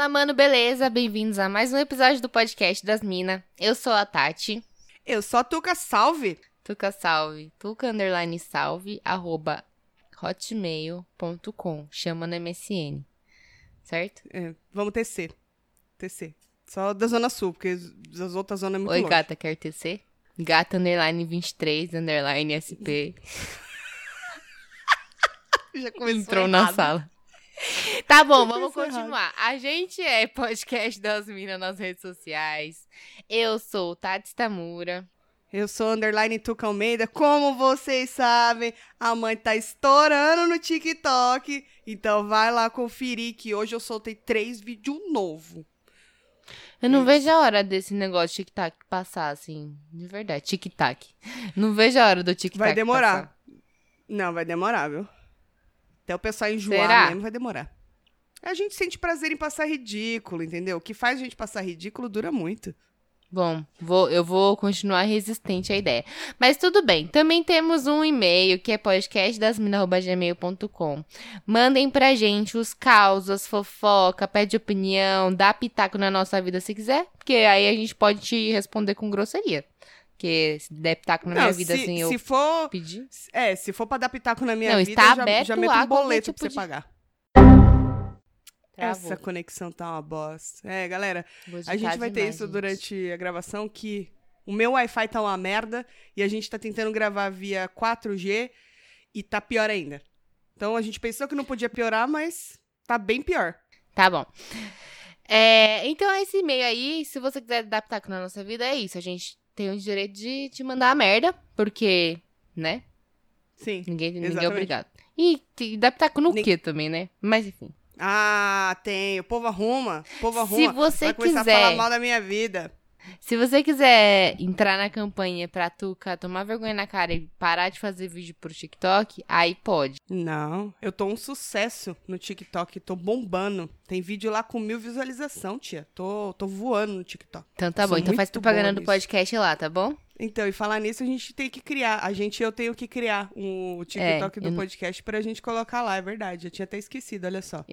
Fala, mano, beleza? Bem-vindos a mais um episódio do podcast das Minas. Eu sou a Tati. Eu sou a Tuca Salve. Tuca Salve. Tuca underline salve, arroba hotmail.com. Chama no MSN. Certo? É, vamos tecer. Tecer. Só da Zona Sul, porque as outras zonas é muito Oi, longe. gata, quer TC? Gata underline 23, underline SP. Já começou Entrou na errado. sala. Tá bom, vamos continuar. A gente é podcast das minas nas redes sociais. Eu sou Tati Tamura. Eu sou underline Tuca Almeida. Como vocês sabem, a mãe tá estourando no TikTok. Então vai lá conferir que hoje eu soltei três vídeos novos. Eu não vejo a hora desse negócio de tic-tac passar, assim. De verdade, tic-tac. Não vejo a hora do tic-tac Vai demorar. passar. Não, vai demorar, viu? Até o pessoal enjoar Será? mesmo, vai demorar. A gente sente prazer em passar ridículo, entendeu? O que faz a gente passar ridículo dura muito. Bom, vou, eu vou continuar resistente à ideia. Mas tudo bem. Também temos um e-mail que é podcastdasmina.gmail.com. Mandem pra gente os causos, fofoca, pede opinião, dá pitaco na nossa vida se quiser. Porque aí a gente pode te responder com grosseria. Porque se der pitaco na minha Não, vida se, assim, eu se for pedir. É, se for pra dar pitaco na minha Não, vida, está já, já meto a um boleto tipo pra você de- pagar. Travou. Essa conexão tá uma bosta. É, galera, a gente vai ter demais, isso gente. durante a gravação, que o meu Wi-Fi tá uma merda e a gente tá tentando gravar via 4G e tá pior ainda. Então a gente pensou que não podia piorar, mas tá bem pior. Tá bom. É, então, esse e-mail aí, se você quiser dar pitaco na nossa vida, é isso. A gente tem o direito de te mandar a merda, porque, né? Sim. Ninguém, ninguém é obrigado. E, e dá pitaco no Nin- quê também, né? Mas enfim. Ah, tem. O povo arruma. O povo Se arruma. você vai quiser- falar mal da minha vida. Se você quiser entrar na campanha pra Tuca tomar vergonha na cara e parar de fazer vídeo pro TikTok, aí pode. Não, eu tô um sucesso no TikTok, tô bombando. Tem vídeo lá com mil visualização, tia. Tô, tô voando no TikTok. Então tá Sou bom. Então faz propaganda do podcast lá, tá bom? Então, e falar nisso, a gente tem que criar. A gente, eu tenho que criar um TikTok É, do eu não- podcast pra gente colocar lá, é verdade. Eu tinha até esquecido, olha só.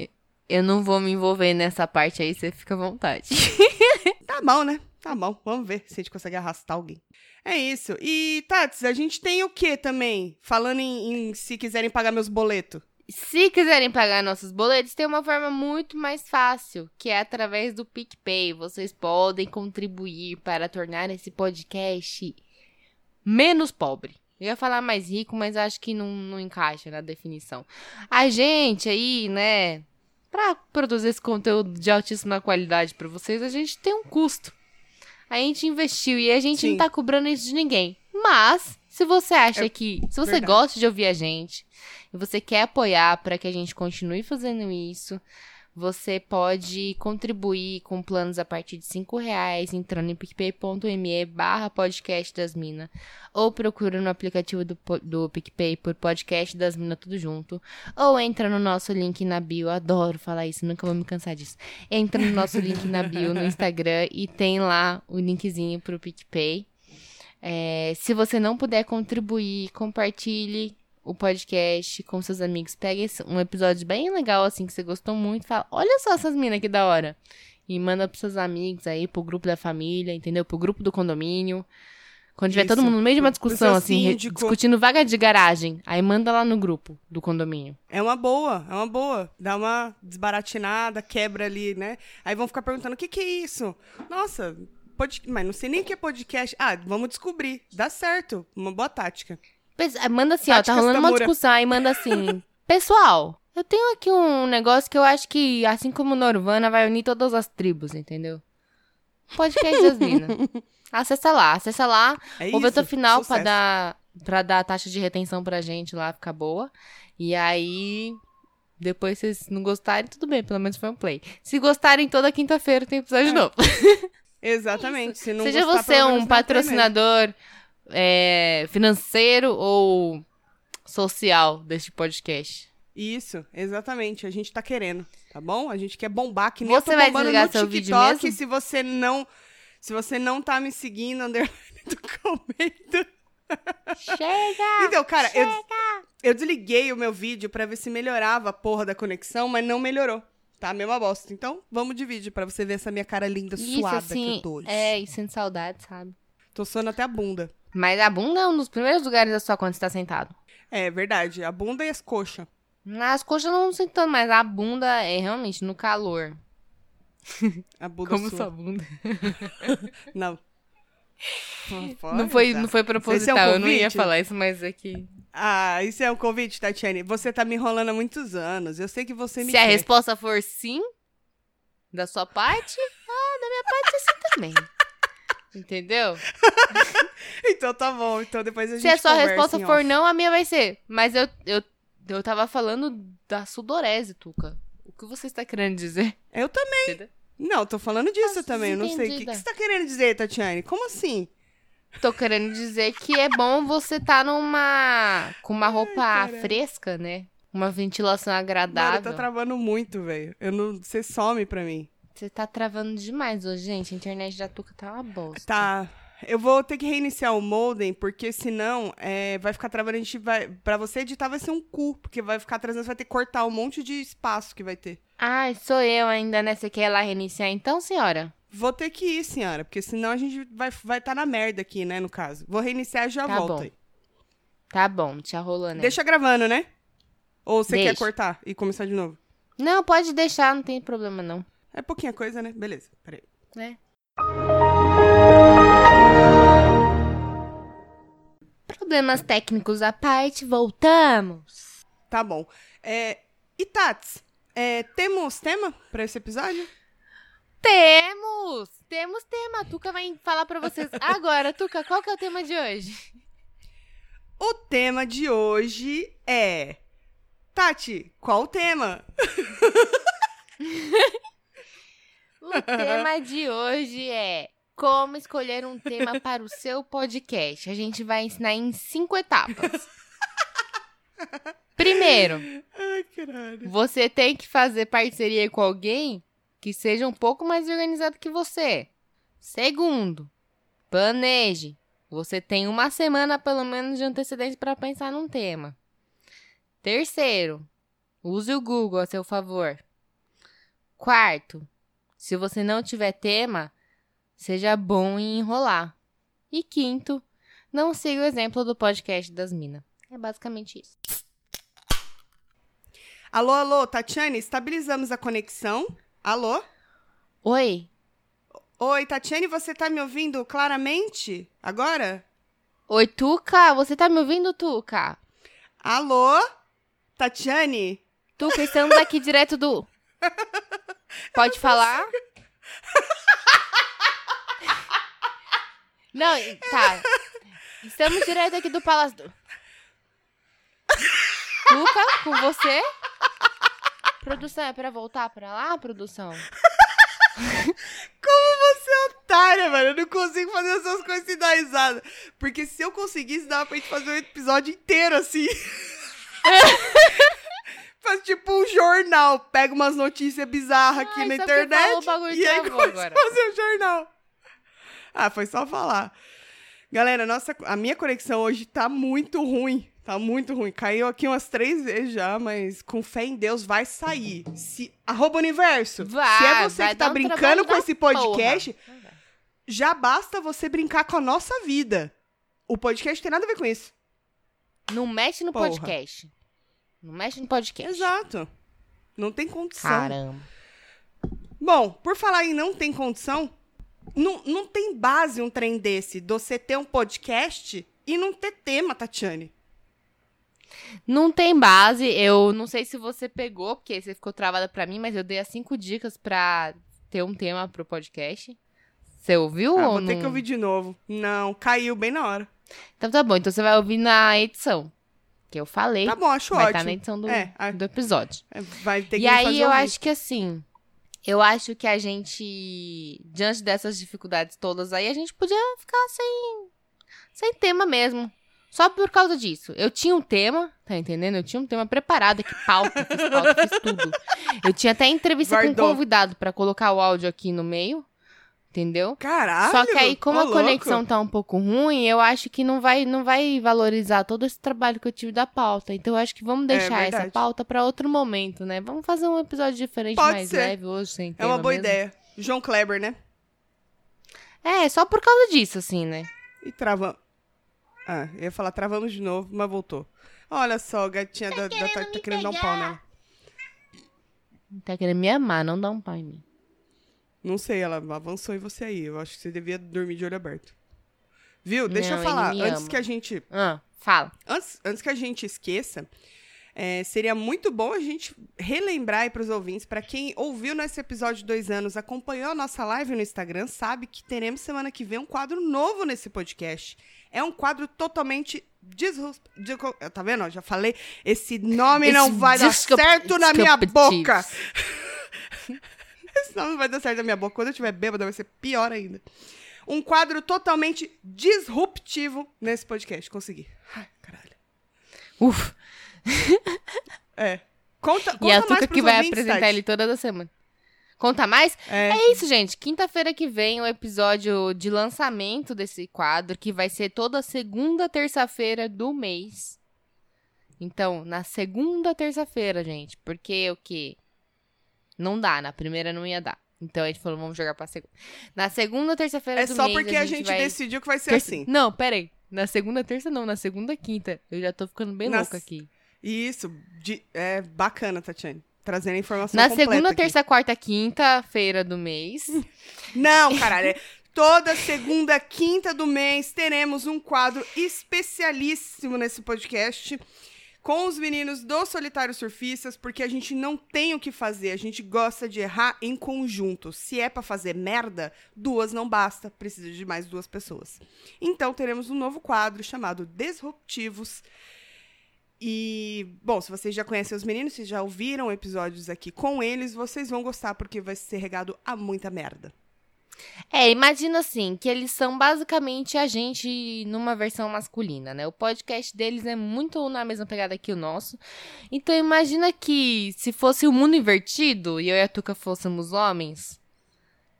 Eu não vou me envolver nessa parte aí, você fica à vontade. Tá bom, né? Tá bom. Vamos ver se a gente consegue arrastar alguém. É isso. E, Tats, a gente tem o que também? Falando em, em se quiserem pagar meus boletos. Se quiserem pagar nossos boletos, tem uma forma muito mais fácil, que é através do PicPay. Vocês podem contribuir para tornar esse podcast menos pobre. Eu ia falar mais rico, mas acho que não, não encaixa na definição. A gente aí, né, para produzir esse conteúdo de altíssima qualidade para vocês, a gente tem um custo. A gente investiu e a gente Sim. não tá cobrando isso de ninguém. Mas, se você acha É que. Se você verdade. gosta de ouvir a gente e você quer apoiar para que a gente continue fazendo isso, você pode contribuir com planos a partir de 5 reais entrando em picpay.me barra podcast das minas ou procura no aplicativo do, do PicPay por podcast das minas tudo junto ou entra no nosso link na bio, adoro falar isso, nunca vou me cansar disso. Entra no nosso link na bio no Instagram e tem lá o linkzinho pro PicPay. É, se você não puder contribuir, compartilhe o podcast com seus amigos. Pega um episódio bem legal, assim, que você gostou muito. Fala, olha só essas minas que da hora. E manda pros seus amigos aí, pro grupo da família, entendeu? Pro grupo do condomínio. Quando tiver todo Isso. mundo no meio de uma discussão, assim, discutindo vaga de garagem, aí manda lá no grupo do condomínio. É uma boa, é uma boa. Dá uma desbaratinada, quebra ali, né? Aí vão ficar perguntando: o que, que é isso? Nossa, pod... mas não sei nem o que é podcast. Ah, vamos descobrir. Dá certo. Uma boa tática. Ah, Manda assim, ó, tá Táticas rolando uma discussão, aí manda assim, pessoal, eu tenho aqui um negócio que eu acho que, assim como Norvana, vai unir todas as tribos, entendeu? Podcast das minas. Acessa lá, acessa lá, É ouve até o final pra dar, pra dar a taxa de retenção pra gente lá, ficar boa. E aí, depois vocês não gostarem, tudo bem, pelo menos foi um play. Se gostarem, toda quinta-feira tem episódio É. novo. Exatamente. Se Seja gostar, você um patrocinador é, financeiro ou social deste podcast. Isso, exatamente. A gente tá querendo, tá bom? A gente quer bombar, que nem eu Você tô vai bombando desligar no seu vídeo TikTok. Se você não... Se você não tá me seguindo, underline do comento. Chega! Então, cara, eu, eu desliguei o meu vídeo pra ver se melhorava a porra da conexão, mas não melhorou. Tá a mesma bosta. Então, vamos dividir pra você ver essa minha cara linda, Isso, suada assim, que eu tô hoje. é, e sendo saudade, sabe? Tô suando até a bunda. Mas a bunda é um dos primeiros lugares da sua quando você tá sentado. É verdade. A bunda e as coxas. As coxas não sentando, mas a bunda é realmente no calor. A bunda Como sua. sua bunda. Não. Não foi, tá. não foi Esse é um proposital, eu não ia falar isso, mas é que... Ah, isso é um convite, Tatiane. Você tá me enrolando há muitos anos. Eu sei que você me Se a quer. resposta for sim, da sua parte, ah, da minha parte é sim também. Entendeu? Então tá bom. Então depois a gente Se a sua resposta for off. não, a minha vai ser. Mas eu, eu, eu tava falando da sudorese, Tuca. O que você está querendo dizer? Eu também. Entendeu? Não, tô falando disso Nossa, também. Eu não sei. O que, que você tá querendo dizer, Tatiane? Como assim? Tô querendo dizer que é bom você tá numa. com uma roupa caralho. fresca, né? Uma ventilação agradável. tá travando muito, velho. Eu não. Você some pra mim. Você tá travando demais hoje, gente. A internet da Tuca tá uma bosta. Tá. Eu vou ter que reiniciar o modem, porque senão é, vai ficar travando. A gente vai. Pra você editar vai ser um cu, porque vai ficar trazendo, você vai ter que cortar um monte de espaço que vai ter. Ai, sou eu ainda, né? Você quer ir lá reiniciar então, senhora? Vou ter que ir, senhora, porque senão a gente vai estar vai tá na merda aqui, né, no caso. Vou reiniciar e já Tá volto bom. aí. Tá bom, te rolando. aí. Deixa gravando, né? Ou você quer Deixa. cortar e começar de novo? Não, pode deixar, não tem problema não. É pouquinha coisa, né? Beleza, peraí. né? Problemas técnicos à parte, voltamos. Tá bom. É, e Tats, é, temos tema pra esse episódio? Temos! Temos tema. A Tuca vai falar pra vocês agora. Tuca, qual que é o tema de hoje? O tema de hoje é. Tati, qual o tema? O tema de hoje é como escolher um tema para o seu podcast. A gente vai ensinar em cinco etapas. Primeiro, Ai. Você tem que fazer parceria com alguém que seja um pouco mais organizado que você. Segundo, planeje. Você tem uma semana pelo menos de antecedência para pensar num tema. Terceiro, use o Google a seu favor. Quarto, se você não tiver tema, seja bom em enrolar. E quinto, não siga o exemplo do podcast das minas. É basicamente isso. Alô, alô, Tatiane, estabilizamos a conexão. Alô? Oi, Oi, Tatiane, você tá me ouvindo claramente agora? Oi, Tuca, você tá me ouvindo, Tuca? Alô? Tatiane? Tuca, estamos aqui direto do. Pode falar? Não, tá. Estamos direto aqui do Palácio do. Tuca, com você? Produção, é pra voltar pra lá, produção? Como você é otária, mano. Eu não consigo fazer essas coisas sem dar risada. Porque se eu conseguisse, dava pra gente fazer um episódio inteiro assim. Jornal. Pega umas notícias bizarras aqui Ai, na internet. o e aí começa a fazer um jornal. Ah, foi só falar. Galera, nossa, a minha conexão hoje tá muito ruim. Tá muito ruim. Caiu aqui umas três vezes já, mas com fé em Deus vai sair. Se, arroba universo. Vai, se é você que tá um brincando com esse podcast, porra. já basta você brincar com a nossa vida. O podcast tem nada a ver com isso. Não mexe no Porra. podcast. Não mexe no podcast. Exato. Não tem condição. Caramba. Bom, por falar em não tem condição, não, não tem base um trem desse, de você ter um podcast e não ter tema, Tatiane. Não tem base, eu não sei se você pegou, porque você ficou travada pra mim, mas eu dei as cinco dicas pra ter um tema pro podcast. Você ouviu Ah, ou vou não? ter que ouvir de novo. Não, caiu bem na hora. Então tá bom, então você vai ouvir na edição. Que eu falei. Tá bom, acho vai ótimo. estar na edição do, É, a- do episódio. É, Vai ter que E aí eu acho que assim, eu acho que a gente, diante dessas dificuldades todas aí, a gente podia ficar sem, sem tema mesmo. Só por causa disso. Eu tinha um tema, tá entendendo? Eu tinha um tema preparado aqui, pauta, fiz pauta, fiz tudo. Eu tinha até entrevista com Guardou. um convidado pra colocar o áudio aqui no meio. Entendeu? Caralho! Só que aí, como a louco. conexão tá um pouco ruim, eu acho que não vai, não vai valorizar todo esse trabalho que eu tive da pauta. Então, eu acho que vamos deixar essa É verdade. pauta pra outro momento, né? Vamos fazer um episódio diferente, Pode mais ser. leve hoje, sem É uma boa mesmo. ideia. João Kleber, né? É, só por causa disso, assim, né? E travamos. Ah, eu ia falar travamos de novo, mas voltou. Olha só, a gatinha da, da Tati tá querendo dar um pau nela. Tá querendo me amar, não dá um pau em mim. Não sei, ela avançou em você aí. Eu acho que você devia dormir de olho aberto. Viu? Deixa Não, eu falar. Antes ama. que a gente. Ah, fala. Antes, antes que a gente esqueça, é, seria muito bom a gente relembrar aí pros ouvintes, para quem ouviu nesse episódio de dois anos, acompanhou a nossa live no Instagram, sabe que teremos semana que vem um quadro novo nesse podcast. É um quadro totalmente disrus... de- Tá vendo? ó? Já falei. Esse nome não Esse vai dar certo na minha boca. Esse nome não vai dar certo na minha boca. Quando eu tiver bêbada, vai ser pior ainda. Um quadro totalmente disruptivo nesse podcast. Consegui. Ai, caralho. Uf. É. Conta, conta E a Tuca que vai apresentar ele toda a semana. Conta mais? É. É isso, gente. Quinta-feira que vem, o episódio de lançamento desse quadro, que vai ser toda segunda terça-feira do mês. Então, na segunda terça-feira, gente. Porque o quê? Não dá, na primeira não ia dar. Então a gente falou, vamos jogar pra segunda. Na segunda terça-feira É do só mês. porque a gente, vai... decidiu que vai ser Terça- assim. Não, peraí. Na segunda terça não, na segunda quinta. Eu já tô ficando bem Na louca aqui. Isso. de- é bacana, Tatiane. Trazendo a informação Na segunda, aqui. terça, quarta, quinta-feira do mês. Não, caralho. é Toda segunda, quinta do mês, teremos um quadro especialíssimo nesse podcast com os meninos do Solitário Surfistas, porque a gente não tem o que fazer, a gente gosta de errar em conjunto. Se é pra fazer merda, duas não basta, precisa de mais duas pessoas. Então teremos um novo quadro chamado Disruptivos. E, bom, se vocês já conhecem os meninos, se já ouviram episódios aqui com eles, vocês vão gostar porque vai ser regado a muita merda. É, imagina assim, que eles são basicamente a gente numa versão masculina, né? O podcast deles é muito na mesma pegada que o nosso. Então imagina que se fosse o mundo invertido e eu e a Tuca fôssemos homens,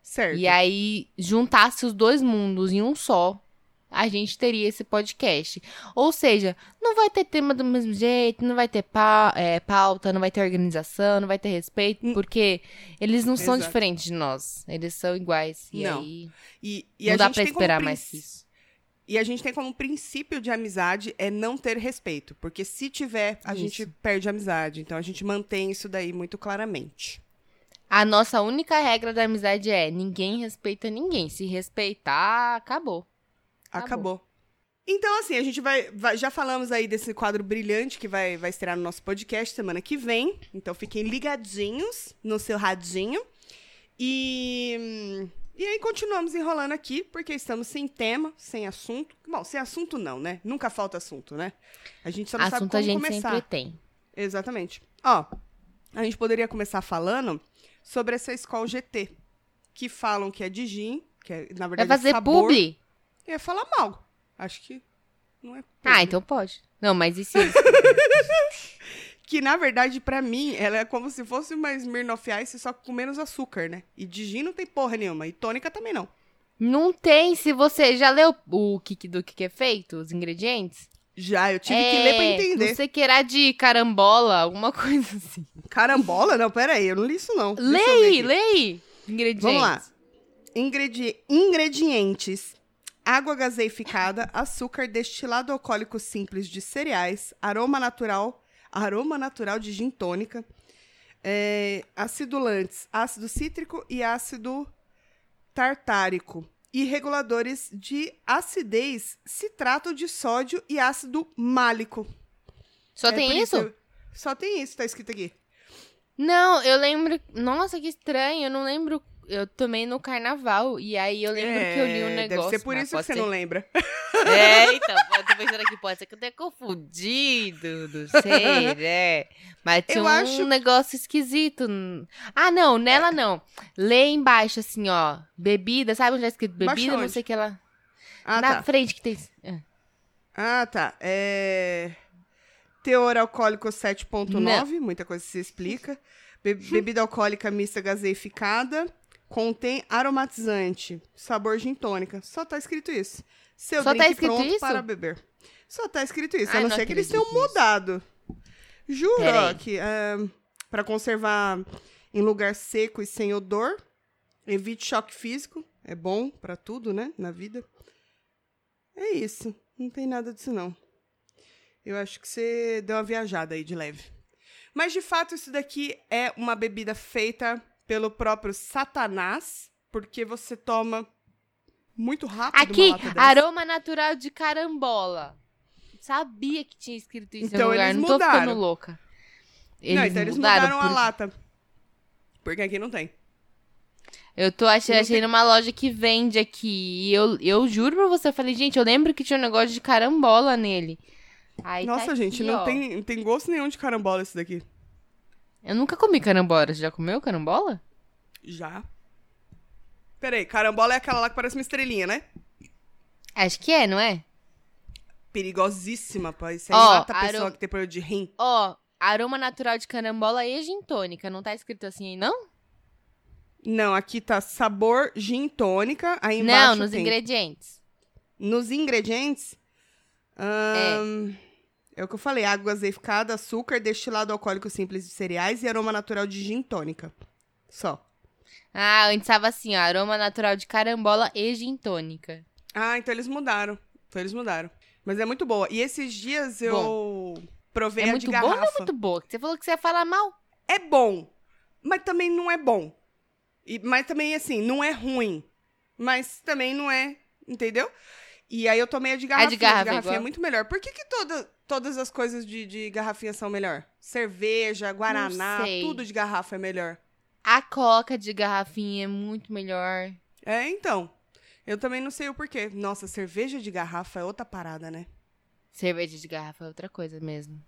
Certo. e aí juntasse os dois mundos em um só, a gente teria esse podcast. Ou seja, não vai ter tema do mesmo jeito, não vai ter pa- é, pauta, não vai ter organização, não vai ter respeito, Hum. porque eles não são Exato. diferentes de nós. Eles são iguais. E Não. aí E, e não a dá gente pra tem como esperar mais isso. E a gente tem como princípio de amizade é não ter respeito. Porque se tiver, a Isso. gente perde a amizade. Então a gente mantém isso daí muito claramente. A nossa única regra da amizade é ninguém respeita ninguém. Se respeitar, acabou. Acabou. Acabou. Então, assim, a gente vai, vai- Já falamos aí desse quadro brilhante que vai, vai estrear no nosso podcast semana que vem. Então fiquem ligadinhos no seu radinho. E. E aí continuamos enrolando aqui, porque estamos sem tema, sem assunto. Bom, sem assunto não, né? Nunca falta assunto, né? A gente só não sabe Assunto como a gente começar. sempre tem. Exatamente. Ó, a gente poderia começar falando sobre essa escola GT, que falam que é de gin, que é, na Vai verdade, fazer sabor. publi? Eu ia falar mal. Acho que não é Ah, publi. então pode. Não, mas e se. Que, na verdade, pra mim, ela é como se fosse uma Smirnoff Ice, só com menos açúcar, né? E de gin não tem porra nenhuma. E tônica também não. Não tem, se você já leu o que, do que é feito, os ingredientes? Já, eu tive é, que ler pra entender. Não sei que era de carambola, alguma coisa assim. Carambola? Não, pera aí, eu não li isso não. Lê aí. Ingredientes. Vamos lá. Ingredi- Ingredientes: água gaseificada, açúcar, destilado alcoólico simples de cereais, aroma natural, aroma natural de gin tônica, é, acidulantes, ácido cítrico e ácido tartárico. E reguladores de acidez, citrato de sódio e ácido málico. Só É tem isso? eu- Só tem isso, tá escrito aqui. Não, eu lembro. Nossa, que estranho. Eu não lembro. Eu tomei no carnaval. E aí eu lembro que eu li um É, negócio. Deve ser por isso que você ser- não lembra. É, então, eu tô pensando aqui, pode ser que eu tenha confundido, não sei, né? Mas tinha Eu um acho- negócio esquisito. Ah, não, nela não. Lê embaixo, assim, ó. Bebida, sabe onde é escrito bebida? Não sei o que ela. Ah, Na tá. frente que tem. É. Ah, tá. É... Teor alcoólico 7.9, muita coisa se explica. Be- bebida alcoólica mista gaseificada. Contém aromatizante, sabor gin tônica. Só tá escrito isso. Seu Só tá drink escrito pronto isso? para beber. Só tá escrito isso. Ai, a não, não ser que eles tenham nisso. mudado. Juro, que é, para conservar em lugar seco e sem odor. Evite choque físico. É bom pra tudo, né? Na vida. É isso. Não tem nada disso, não. Eu acho que você deu uma viajada aí de leve. Mas, de fato, isso daqui é uma bebida feita pelo próprio Satanás, porque você toma muito rápido Aqui, aroma natural de carambola. Sabia que tinha escrito isso Então, em lugar, eles não tô mudaram. ficando louca. não, então eles mudaram a por- lata. Porque aqui não tem. Eu tô achando, Não achei tem- numa loja que vende aqui. E eu, eu juro pra você, eu falei, gente, eu lembro que tinha um negócio de carambola nele. Aí tá Nossa, gente, aqui, não ó. tem, não tem gosto nenhum de carambola esse daqui. Eu nunca comi carambola. Você já comeu carambola? Já. Peraí, carambola é aquela lá que parece uma estrelinha, né? Acho que é, não é? Perigosíssima, pô. Isso aí Ó, mata a pessoa aroma- que tem problema de rim. Ó, aroma natural de carambola e gin tônica. Não tá escrito assim aí, não? Não, aqui tá sabor gin tônica. Aí embaixo Não, nos tem... ingredientes. Nos ingredientes... é. O que eu falei. Água azeificada, açúcar, destilado alcoólico simples de cereais e aroma natural de gin tônica. Só. Ah, antes tava assim, ó, aroma natural de carambola e gin tônica. Ah, então eles mudaram. Então eles mudaram. Mas é muito boa. E esses dias eu provei É a muito de boa garrafa. ou não é muito boa? Você falou que você ia falar mal. É bom, mas também não é bom. E, mas também, assim, não é ruim. Mas também não é, entendeu? E aí eu tomei a de garrafinha. A de garrafa é garrafinha é muito melhor. Por que, que toda, todas as coisas de, de garrafinha são melhor? Cerveja, guaraná, tudo de garrafa é melhor. A coca de garrafinha é muito melhor. É, então. Eu também não sei o porquê. Nossa, cerveja de garrafa é outra parada, né? Cerveja de garrafa é outra coisa mesmo.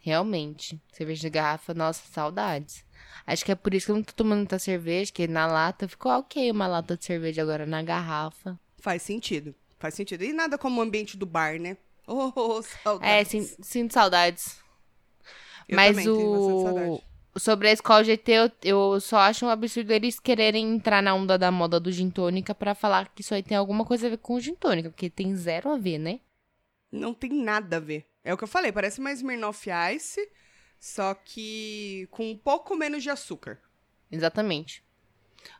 Realmente. Cerveja de garrafa, nossa, saudades. Acho que é por isso que eu não tô tomando muita cerveja, que na lata ficou ok uma lata de cerveja agora na garrafa. Faz sentido. Faz sentido. E nada como o ambiente do bar, né? Oh, oh, É, saudades. sin- sinto saudades. Eu Mas também o. saudade. Sobre a escola GT, eu, eu só acho um absurdo eles quererem entrar na onda da moda do gin tônica pra falar que isso aí tem alguma coisa a ver com gin tônica, porque tem zero a ver, né? Não tem nada a ver. É o que eu falei, parece mais Smirnoff Ice, só que com um pouco menos de açúcar. Exatamente.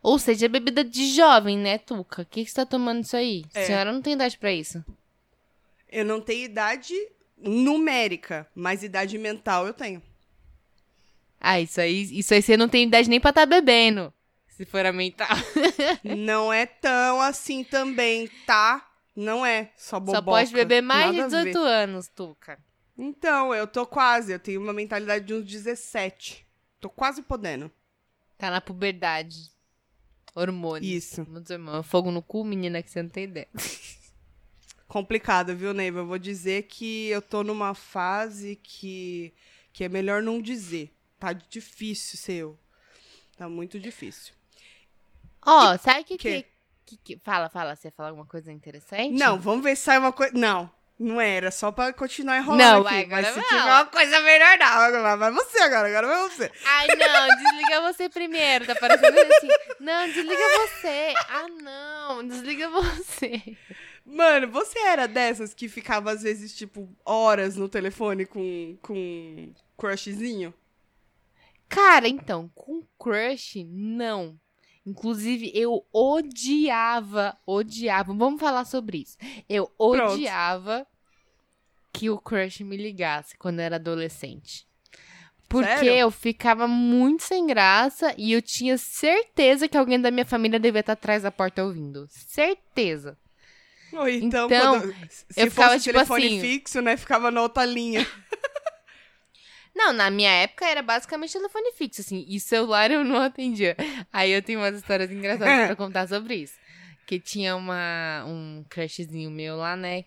Ou seja, é bebida de jovem, né, Tuca? O que, que você tá tomando isso aí? É. A senhora não tem idade pra isso. Eu não tenho idade numérica, mas idade mental eu tenho. Ah, isso aí, isso aí você não tem idade nem pra tá bebendo. Se for a mental. não é tão assim também, tá? Não é só boboca. Só pode beber mais de nada ver. 18 anos, Tuca. Então, eu tô quase. Eu tenho uma mentalidade de uns 17. Tô quase podendo. Tá na puberdade. Hormônio. Isso. Irmãos, fogo no cu, menina, que você não tem ideia. Complicado, viu, Neiva? Eu vou dizer que eu tô numa fase que, que é melhor não dizer. Tá difícil ser eu. Tá muito difícil. Ó, sabe o que, que, que, que- Fala, fala. Você ia falar alguma coisa interessante? Não, vamos ver se sai uma coisa. Não, não era. Só pra continuar enrolando Não, aqui. vai, Mas agora se não. tiver uma coisa melhor, não. Agora vai você agora. Agora vai você. Ai, não, desliga você primeiro. Tá parecendo assim. Não, desliga você. Ah, não, desliga você. Mano, você era dessas que ficava, às vezes, tipo, horas no telefone com, com crushzinho? Cara, então, com crush, não. Inclusive, eu odiava, odiava. Vamos falar sobre isso. Eu Pronto. odiava que o crush me ligasse quando eu era adolescente. Porque Sério? eu ficava muito sem graça e eu tinha certeza que alguém da minha família devia estar atrás da porta ouvindo. Certeza. Ou então, Então, quando, se eu ficava, fosse tipo telefone assim- fixo, né? Ficava na outra linha. Não, na minha época era basicamente telefone fixo, assim, e celular eu não atendia. Aí eu tenho umas histórias engraçadas pra contar sobre isso. Que tinha uma, um crushzinho meu lá, né?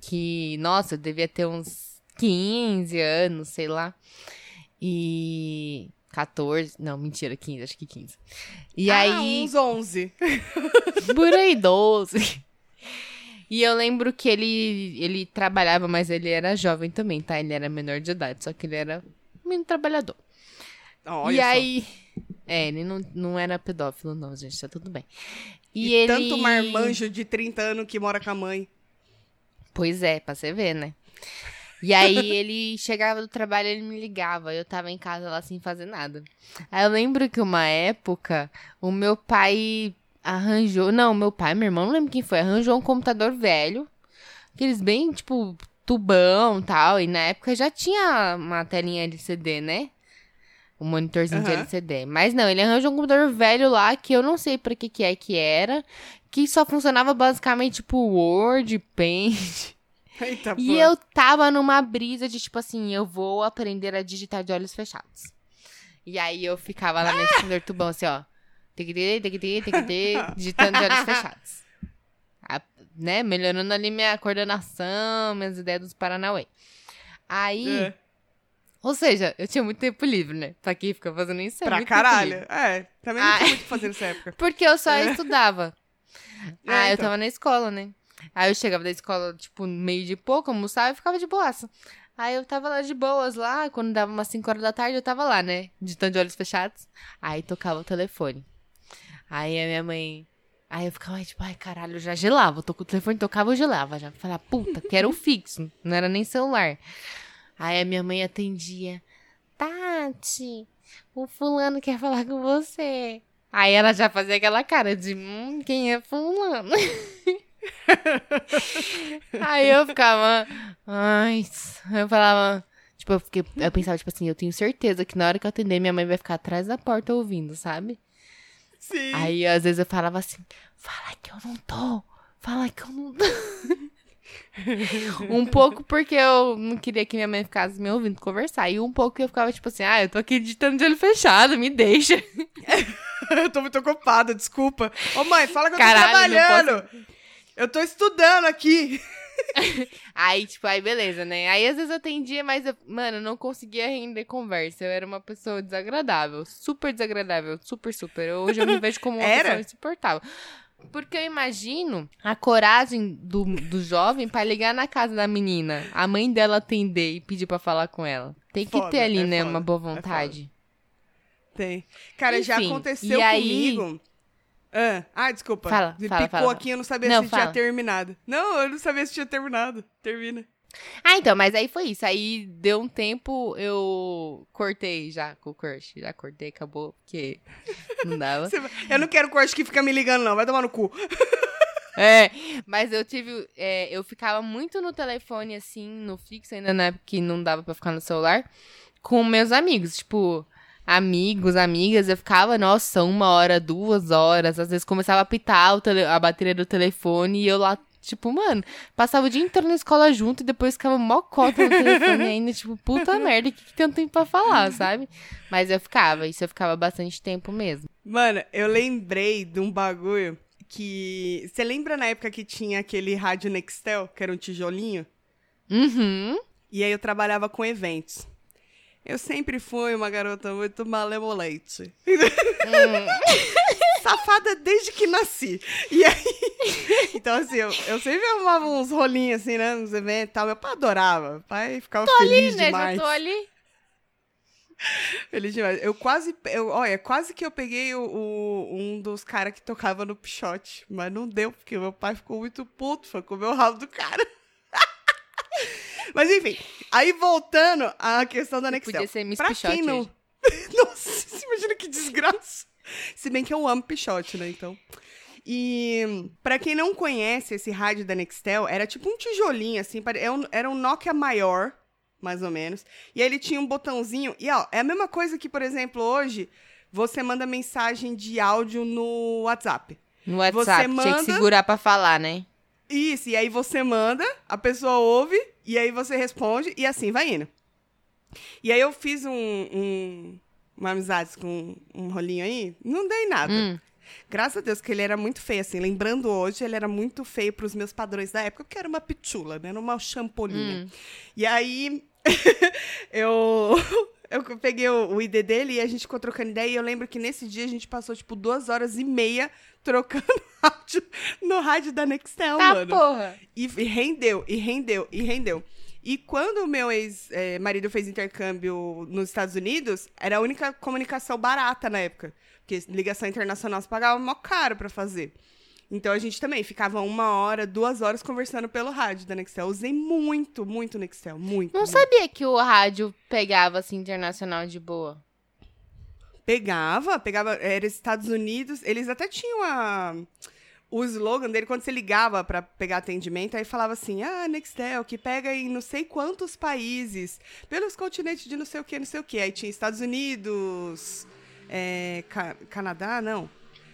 Que, nossa, eu devia ter uns 15 anos, sei lá. E. 14. Não, mentira, 15, acho que 15. E ah, aí. uns 11. Por aí, 12. E eu lembro que ele, ele trabalhava, mas ele era jovem também, tá? Ele era menor de idade, só que ele era um menino trabalhador. Olha e só. aí, É, ele não, não era pedófilo, não, gente, tá tudo bem. E, E, ele... tanto marmanjo de 30 anos que mora com a mãe. Pois é, pra você ver, né? E aí ele chegava do trabalho, ele me ligava, eu tava em casa lá sem fazer nada. Aí eu lembro que uma época o meu pai arranjou, não, meu pai, meu irmão, não lembro quem foi, arranjou um computador velho, aqueles bem tipo tubão, tal, e na época já tinha uma telinha LCD, né? Um monitorzinho de Aham. LCD. Mas não, ele arranjou um computador velho lá que eu não sei pra que que é que era, que só funcionava basicamente tipo Word, Paint. Eita, E pô. eu tava numa brisa de, tipo assim, eu vou aprender a digitar de olhos fechados. E aí eu ficava lá nesse computador tubão, assim, ó. Tiquitê, tiquitê, tiquitê, digitando de olhos fechados. A- né? Melhorando ali minha coordenação, minhas ideias dos Paranauê. Aí, É, ou seja, eu tinha muito tempo livre, né? Pra quem fica fazendo isso? é pra caralho. É, também não Ah. tinha muito o que fazer nessa época. Porque eu só É. estudava. É, ah, eu então. tava na escola, né? Aí eu chegava da escola, tipo, meio de pouco, almoçava e ficava de boaça. Aí eu tava lá de boas lá, quando dava umas 5 horas da tarde, eu tava lá, né? Digitando de olhos fechados. Aí tocava o telefone. Aí a minha mãe. Aí eu ficava, tipo, ai caralho, eu já gelava. Eu tô com o telefone, tocava, eu gelava já. Falei, puta, quero o fixo. Não era nem celular. Aí a minha mãe atendia. Tati, o fulano quer falar com você. Aí ela já fazia aquela cara de, hum, quem é fulano? Aí eu ficava, ai, eu falava, tipo, eu, fiquei, eu pensava, tipo assim, eu tenho certeza que na hora que eu atender, minha mãe vai ficar atrás da porta ouvindo, sabe? Sim. Aí às vezes eu falava assim, fala que eu não tô, fala que eu não tô. um pouco porque eu não queria que minha mãe ficasse me ouvindo conversar. E um pouco eu ficava, tipo assim, ah, eu tô aqui digitando de olho fechado, me deixa. eu tô muito ocupada, desculpa. Ô, mãe, fala que eu tô Caralho, não trabalhando. Eu tô estudando aqui. Aí, tipo, aí beleza, né? Aí às vezes eu atendia, mas, eu, mano, eu não conseguia render conversa. Eu era uma pessoa desagradável, super desagradável, super, super. Hoje eu me vejo como uma Era? pessoa insuportável. Porque eu imagino a coragem do, do jovem pra ligar na casa da menina, a mãe dela atender e pedir pra falar com ela. Tem que Foda, ter ali, é né, foda, uma boa é vontade. Tem. Cara, já Enfim, aconteceu e aí- comigo. Ah, ah, desculpa. Fala, Me fala, picou fala. aqui, eu não sabia Não, se fala. tinha terminado. Não, eu não sabia se tinha terminado. Termina. Ah, então, mas aí foi isso. Aí deu um tempo, eu cortei já com o crush. Já cortei, acabou, porque não dava. Você Eu não quero corte que fica me ligando, não. Vai tomar no cu. É, mas eu tive. é, eu ficava muito no telefone, assim, no fixo, ainda na época que não dava pra ficar no celular, com meus amigos. Tipo, amigos, amigas, eu ficava, nossa, uma hora, duas horas. Às vezes começava a pitar o tele- a bateria do telefone e eu lá. Tipo, mano, passava o dia inteiro na escola junto e depois ficava mó cota no telefone ainda, tipo, puta merda, o que, que tem um tempo pra falar, sabe? Mas eu ficava, isso eu ficava bastante tempo mesmo. Mano, eu lembrei de um bagulho que. Você lembra na época que tinha aquele rádio Nextel, que era um tijolinho? Uhum. E aí eu trabalhava com eventos. Eu sempre fui uma garota muito malemolente. Safada desde que nasci. E aí. Então, assim, eu, eu sempre arrumava uns rolinhos, assim, né? Nos eventos e tal. Meu pai adorava. Meu pai ficava feliz né? demais. Já tô ali. Feliz demais. Eu quase. Eu, olha, quase que eu peguei o, o- um dos caras que tocava no Pichote. Mas não deu, porque meu pai ficou muito puto. Foi comer o rabo do cara. Mas enfim. Aí voltando à questão da Nextel. Podia ser Miss pra Pichote quem não. hoje. Nossa, você imagina que desgraça. Se bem que eu amo Pichote, né? Então. E pra quem não conhece esse rádio da Nextel, era tipo um tijolinho, assim, é era um Nokia maior, mais ou menos. E aí ele tinha um botãozinho. E ó, é a mesma coisa que, por exemplo, hoje você manda mensagem de áudio no WhatsApp. No WhatsApp, tinha manda- que segurar pra falar, né? Isso, e aí você manda, a pessoa ouve, e aí você responde, e assim vai indo. E aí eu fiz um, um- uma amizade com um rolinho aí, não dei nada. Hum. Graças a Deus que ele era muito feio, assim. Lembrando hoje, ele era muito feio pros meus padrões da época, porque era uma pitula, né? Era uma champolinha. Hum. E aí, eu, eu peguei o, o ID dele e a gente ficou trocando ideia. E eu lembro que nesse dia a gente passou, tipo, duas horas e meia trocando áudio no rádio da Nextel, Tá, mano. porra. E, e rendeu, e rendeu, e rendeu. E quando o meu ex-marido fez intercâmbio nos Estados Unidos, era a única comunicação barata na época. Porque ligação internacional você pagava mó caro pra fazer. Então a gente também ficava uma hora, duas horas conversando pelo rádio da Nextel. Usei muito, muito Nextel, muito. Não muito. sabia que o rádio pegava assim internacional de boa. Pegava, pegava, era Estados Unidos, eles até tinham a, o slogan dele, quando você ligava para pegar atendimento, aí falava assim, ah, Nextel, que pega em não sei quantos países, pelos continentes de não sei o que, não sei o que. Aí tinha Estados Unidos, é, Ca Canadá, não,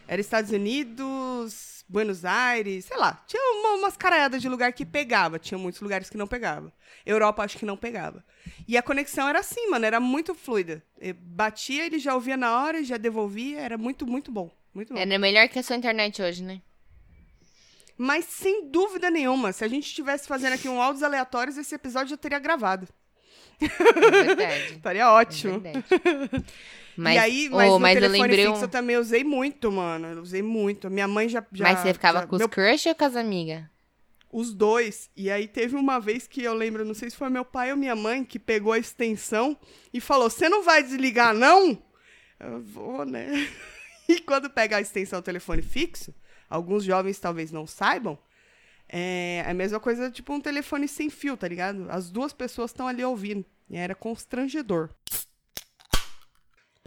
era Estados Unidos, Buenos Aires, sei lá, tinha uma, umas caraiadas de lugar que pegava, tinha muitos lugares que não pegava. Europa acho que não pegava. E a conexão era assim, mano, era muito fluida. Eu batia, ele já ouvia na hora, já devolvia, era muito, muito bom. Muito bom. Era melhor que a sua internet hoje, né? Mas sem dúvida nenhuma, se a gente estivesse fazendo aqui um áudios aleatórios, esse episódio já teria gravado. É verdade. Estaria ótimo. É verdade. Mas, e aí, mas oh, mas eu telefone lembrei fixo um... eu também usei muito, mano. Eu usei muito. Minha mãe já. já Mas você ficava já- com os meu- crush ou com as amigas? Os dois. E aí teve uma vez que eu lembro, não sei se foi meu pai ou minha mãe, que pegou a extensão e falou: Você não vai desligar, não? Eu vou, né? E quando pega a extensão telefone fixo, alguns jovens talvez não saibam, é a mesma coisa, tipo um telefone sem fio, tá ligado? As duas pessoas estão ali ouvindo. E era constrangedor.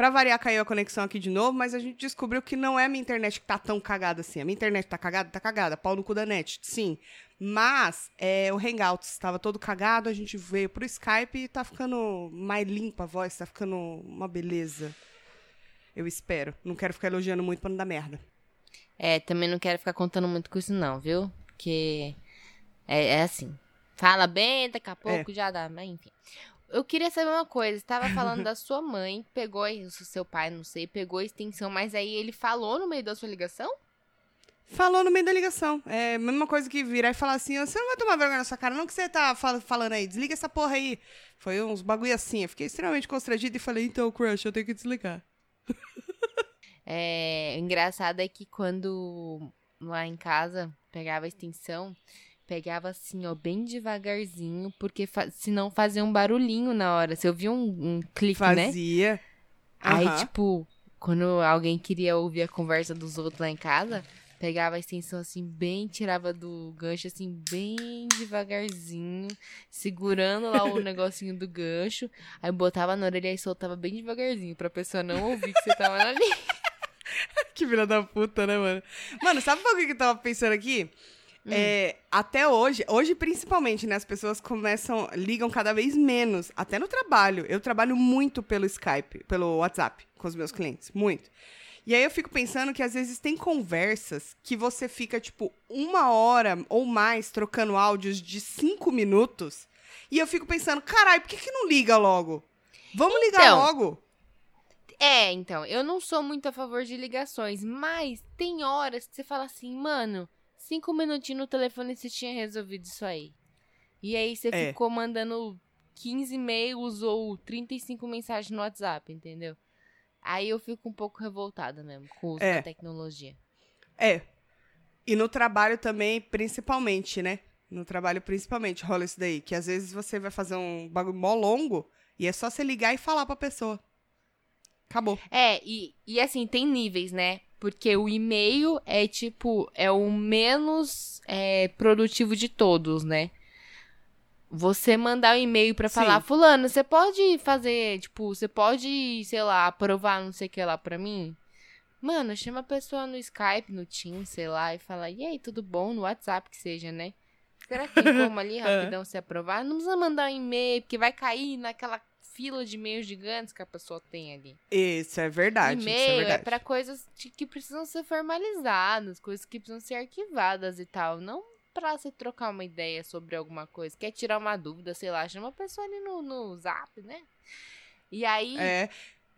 Pra variar, caiu a conexão aqui de novo, mas a gente descobriu que não é a minha internet que tá tão cagada assim. A minha internet tá cagada? Tá cagada. Pau no cu da net, sim. Mas é, o Hangouts estava todo cagado, a gente veio pro Skype e tá ficando mais limpa a voz, tá ficando uma beleza. Eu espero. Não quero ficar elogiando muito pra não dar merda. É, também não quero ficar contando muito com isso não, viu? Porque é, é assim. Fala bem, daqui a pouco já dá, mas enfim. Eu queria saber uma coisa, você tava falando da sua mãe, pegou, o seu pai, não sei, pegou a extensão, mas aí ele falou no meio da sua ligação? Falou no meio da ligação. É a mesma coisa que virar e falar assim: você não vai tomar vergonha na sua cara, não que você tá fal- falando aí, desliga essa porra aí. Foi uns bagulho assim. Eu fiquei extremamente constrangido e falei: então, crush, eu tenho que desligar. É, o engraçado é que quando lá em casa pegava a extensão, pegava assim, ó, bem devagarzinho, porque fa senão fazia um barulhinho na hora. Você ouvia um, um clique, né? Fazia. Aí, tipo, quando alguém queria ouvir a conversa dos outros lá em casa, pegava a extensão assim, bem, tirava do gancho, assim, bem devagarzinho, segurando lá o negocinho do gancho, aí botava na orelha e soltava bem devagarzinho, pra pessoa não ouvir que você tava ali. Que filha da puta, né, mano? Mano, sabe que que eu tava pensando aqui? É, até hoje, hoje principalmente, né? As pessoas começam, ligam cada vez menos, até no trabalho. Eu trabalho muito pelo Skype, pelo WhatsApp com os meus clientes, muito. E aí eu fico pensando que às vezes tem conversas que você fica, tipo, uma hora ou mais trocando áudios de cinco minutos. E eu fico pensando, caralho, por que, que não liga logo? Vamos ligar Então, logo. É, então, eu não sou muito a favor de ligações, mas tem horas que você fala assim, mano, cinco minutinhos no telefone você tinha resolvido isso aí. E aí você É. ficou mandando 15 e-mails ou 35 mensagens no WhatsApp, entendeu? Aí eu fico um pouco revoltada mesmo com o uso É. da tecnologia. É. E no trabalho também, principalmente, né? No trabalho, principalmente, rola isso daí. Que às vezes você vai fazer um bagulho mó longo e é só você ligar e falar pra pessoa. Acabou. É, e, e assim, tem níveis, né? Porque o e-mail é tipo, é o menos é, produtivo de todos, né? Você mandar um e-mail pra falar, Sim. fulano, você pode fazer, tipo, você pode, sei lá, aprovar não sei o que lá pra mim? Mano, chama a pessoa no Skype, no Teams, sei lá, e fala, e aí, tudo bom? No WhatsApp que seja, né? Será que tem como ali rapidão se aprovar? Não precisa mandar um e-mail, porque vai cair naquela fila de e-mails gigantes que a pessoa tem ali. Isso é verdade. é E-mail é, verdade. pra coisas de- que precisam ser formalizadas, coisas que precisam ser arquivadas e tal. Não pra você trocar uma ideia sobre alguma coisa. Quer tirar uma dúvida, sei lá, chama a pessoa ali no, no zap, né? E aí, É,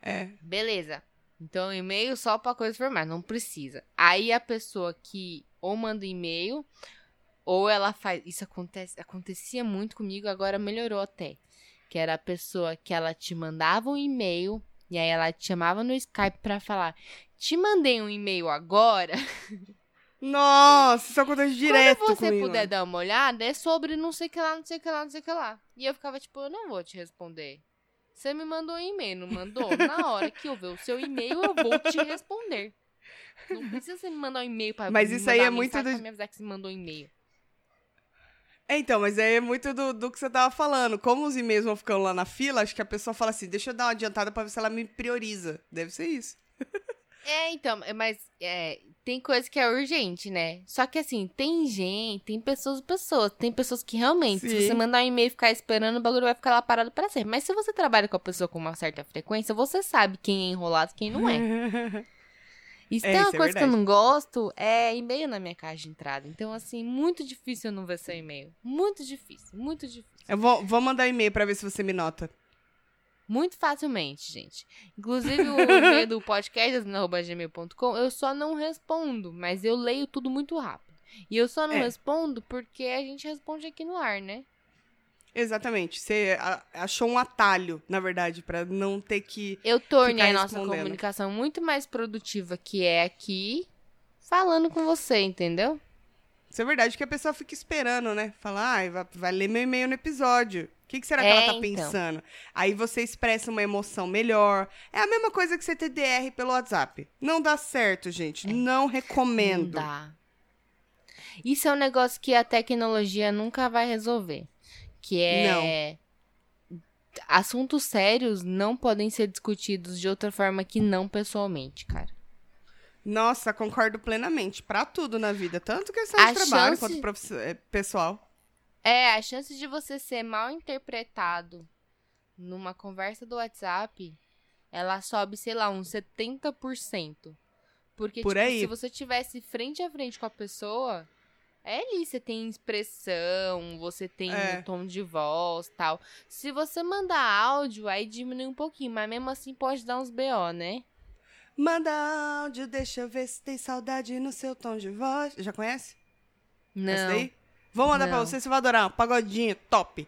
é. beleza. Então, e-mail só pra coisas formais, não precisa. Aí a pessoa que ou manda e-mail, ou ela faz. Isso acontece, acontecia muito comigo, agora melhorou até. Que era a pessoa que ela te mandava um e-mail, e aí ela te chamava no Skype pra falar: Te mandei um e-mail agora. Nossa, isso acontece direto Quando você comigo. puder dar uma olhada, é sobre não sei o que lá, não sei o que lá, não sei o que lá. E eu ficava tipo, eu não vou te responder. Você me mandou um e-mail, não mandou? Na hora que eu ver o seu e-mail, eu vou te responder. Não precisa você me mandar um e-mail pra Mas isso aí é muito do- me avisar que você mandou um e-mail. É, então, mas é muito do, do que você tava falando. Como os e-mails vão ficando lá na fila, acho que a pessoa fala assim, deixa eu dar uma adiantada pra ver se ela me prioriza. Deve ser isso. É, então, é, mas é, tem coisa que é urgente, né? Só que assim, tem gente, tem pessoas e pessoas. Tem pessoas que realmente, se Sim. você mandar um e-mail e ficar esperando, o bagulho vai ficar lá parado pra sempre. Mas se você trabalha com a pessoa com uma certa frequência, você sabe quem é enrolado e quem não é. E se É, tem uma é coisa que eu não gosto, é e-mail na minha caixa de entrada. Então, assim, muito difícil eu não ver seu e-mail. Muito difícil, muito difícil. eu vou, vou mandar e-mail pra ver se você me nota. Muito facilmente, gente. Inclusive, o e-mail do podcast, gmail.com, eu só não respondo, mas eu leio tudo muito rápido. E eu só não É. respondo porque a gente responde aqui no ar, né? Exatamente. Você achou um atalho, na verdade, pra não ter que. Eu tornei a nossa comunicação muito mais produtiva, que é aqui, falando com você, entendeu? Isso é verdade que a pessoa fica esperando, né? Falar, ai, vai, vai ler meu e-mail no episódio. O que, que será que É, ela tá então. pensando? Aí você expressa uma emoção melhor. É a mesma coisa que você ter DR pelo WhatsApp. Não dá certo, gente. Não recomendo. É. Não dá. Isso é um negócio que a tecnologia nunca vai resolver. Que é. Assuntos sérios não podem ser discutidos de outra forma que não pessoalmente, cara. Nossa, concordo plenamente. Pra tudo na vida. Tanto questão A de trabalho chance- quanto eh, pessoal. É, a chance de você ser mal interpretado numa conversa do WhatsApp, ela sobe, sei lá, uns 70%. Porque, Por tipo, aí. se você tivesse frente a frente com a pessoa, é ali, você tem expressão, você tem É. um tom de voz tal. Se você mandar áudio, aí diminui um pouquinho, mas mesmo assim pode dar uns BO, né? Manda áudio, deixa eu ver se tem saudade no seu tom de voz. Já conhece? Essa Não. daí? Vou mandar pra Não. você, você vai adorar. Um pagodinho, top.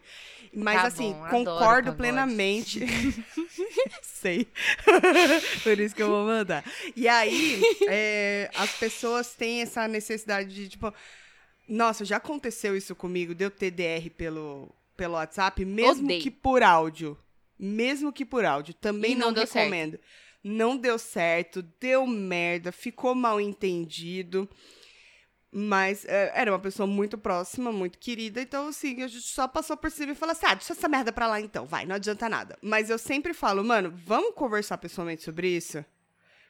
Mas Tá assim, bom, concordo plenamente. Sei. Por isso que eu vou mandar. E aí, é, as pessoas têm essa necessidade de, tipo. Nossa, já aconteceu isso comigo, de eu ter DR pelo, pelo WhatsApp, mesmo Odeio. que por áudio. Mesmo que por áudio. Também E não não, deu certo. recomendo. Não deu certo, deu merda, ficou mal entendido. Mas é, era uma pessoa muito próxima, muito querida, então assim, a gente só passou por cima e falou assim: ah, deixa essa merda pra lá então, vai, não adianta nada. Mas eu sempre falo, mano, vamos conversar pessoalmente sobre isso?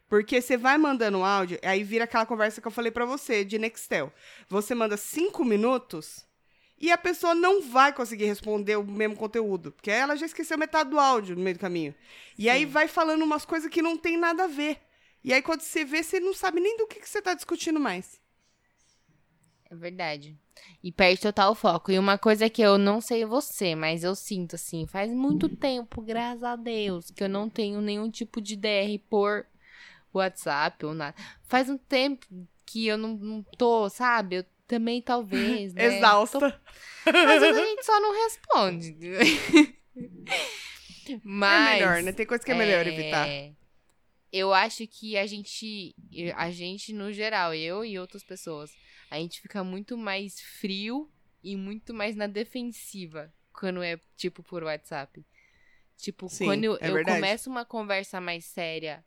Porque você vai mandando áudio, aí vira aquela conversa que eu falei pra você, de Nextel. Você manda cinco minutos e a pessoa não vai conseguir responder o mesmo conteúdo, porque ela já esqueceu metade do áudio no meio do caminho. E aí Sim. vai falando umas coisas que não tem nada a ver. E aí quando você vê, você não sabe nem do que, que você tá discutindo mais. É verdade. E perde total foco. E uma coisa que eu não sei você, mas eu sinto assim, faz muito tempo, graças a Deus, que eu não tenho nenhum tipo de DR por WhatsApp ou nada. Faz um tempo que eu não, não tô, sabe? Eu também talvez, né? Tô- Exausta. Às vezes a gente só não responde. Mas É melhor, né? Tem coisa que é melhor é, evitar. Eu acho que a gente, a gente no geral, eu e outras pessoas, a gente fica muito mais frio e muito mais na defensiva quando é tipo por WhatsApp. Tipo, Sim, quando eu, é eu começo uma conversa mais séria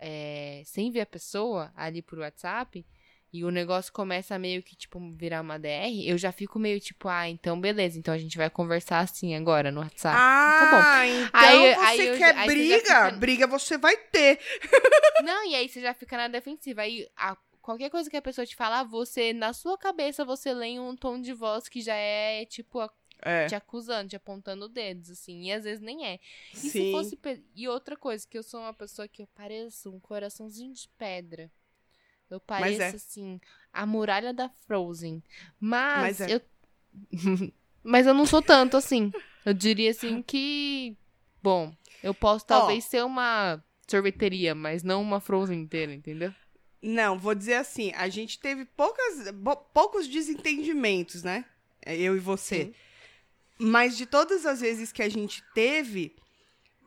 é, sem ver a pessoa ali por WhatsApp e o negócio começa meio que, tipo, virar uma DR, eu já fico meio tipo, ah, então beleza, então a gente vai conversar assim agora no WhatsApp. Ah, então Aí- você aí quer aí você briga? fica- Briga você vai ter. Não, e aí você já fica na defensiva. Aí a- qualquer coisa que a pessoa te falar, você, na sua cabeça, você lê um tom de voz que já é, tipo, a- É, te acusando, te apontando dedos, assim. E às vezes nem é. E se sim. fosse. pe- E outra coisa, que eu sou uma pessoa que eu pareço um coraçãozinho de pedra. Eu pareço, é. assim, a muralha da Frozen. Mas, Mas é. eu. Mas eu não sou tanto assim. Eu diria assim que. Bom, eu posso talvez ser uma sorveteria, mas não uma Frozen inteira, entendeu? Não, vou dizer assim, a gente teve poucas, poucos desentendimentos, né? Eu e você. Sim. Mas de todas as vezes que a gente teve,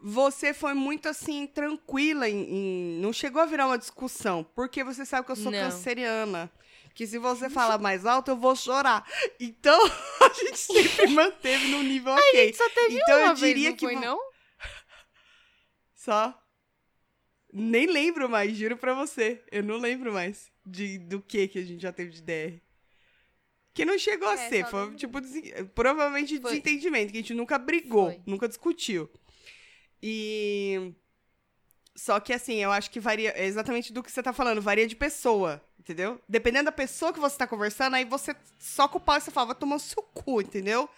você foi muito assim, tranquila em, em- Não chegou a virar uma discussão, porque você sabe que eu sou Não. canceriana. que se você falar mais alto, eu vou chorar. Então, a gente sempre manteve num nível ok. A gente só teve Então, eu uma vez, diria não que foi, não? Só. Nem lembro mais, juro pra você. Eu não lembro mais de, do que que a gente já teve de DR. Que não chegou a É, ser, só foi lembro. tipo, desen- provavelmente Foi. desentendimento, que a gente nunca brigou, Foi. nunca discutiu. E. Só que assim, eu acho que varia é exatamente do que você tá falando, varia de pessoa, entendeu? Dependendo da pessoa que você tá conversando, aí você soca o pau e você fala, vai tomar o seu cu, entendeu?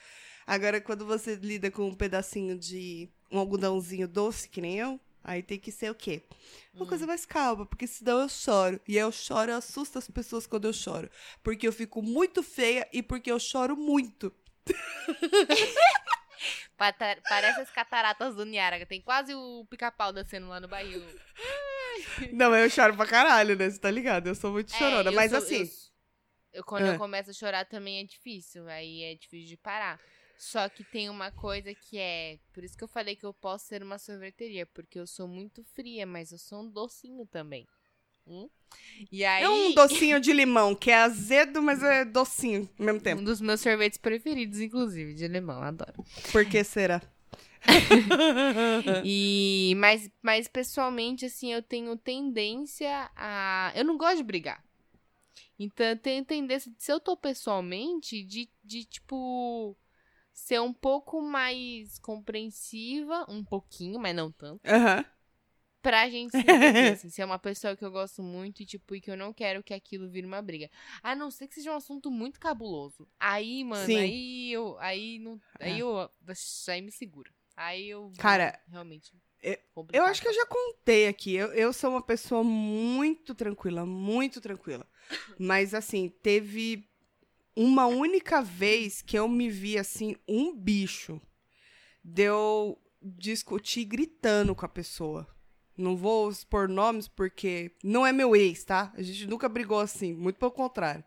Agora, quando você lida com um pedacinho de um algodãozinho doce, que nem eu, aí tem que ser o quê? Uma coisa mais calma, porque senão eu choro. E aí eu choro, eu assusto as pessoas quando eu choro. Porque eu fico muito feia e porque eu choro muito. Parece as cataratas do Niágara. Tem quase o pica-pau descendo lá no barril. Não, eu choro pra caralho, né? Você tá ligado? Eu sou muito chorona. É, eu mas sou- assim. eu- eu- quando Ah. eu começo a chorar também é difícil. Aí é difícil de parar. Só que tem uma coisa que é. Por isso que eu falei que eu posso ser uma sorveteria. Porque eu sou muito fria, mas eu sou um docinho também. Hum? E aí. É um docinho de limão, que é azedo, mas é docinho ao mesmo tempo. Um dos meus sorvetes preferidos, inclusive, de limão, adoro. Por que será? E mas, mas pessoalmente assim, eu tenho tendência a eu não gosto de brigar. Então eu tenho tendência se eu tô pessoalmente de, de tipo ser um pouco mais compreensiva, um pouquinho, mas não tanto, Aham. pra gente se entender, assim, ser uma pessoa que eu gosto muito e tipo e que eu não quero que aquilo vire uma briga. A não ser que seja um assunto muito cabuloso. Aí, mano, Sim. aí eu aí não, aí É. eu aí me segura. Aí eu Cara, realmente eu- Eu acho que eu já contei aqui. Eu, eu sou uma pessoa muito tranquila, muito tranquila. Mas, assim, teve uma única vez que eu me vi, assim, um bicho. De eu discutir gritando com a pessoa. Não vou expor nomes porque não é meu ex, tá? A gente nunca brigou assim, muito pelo contrário.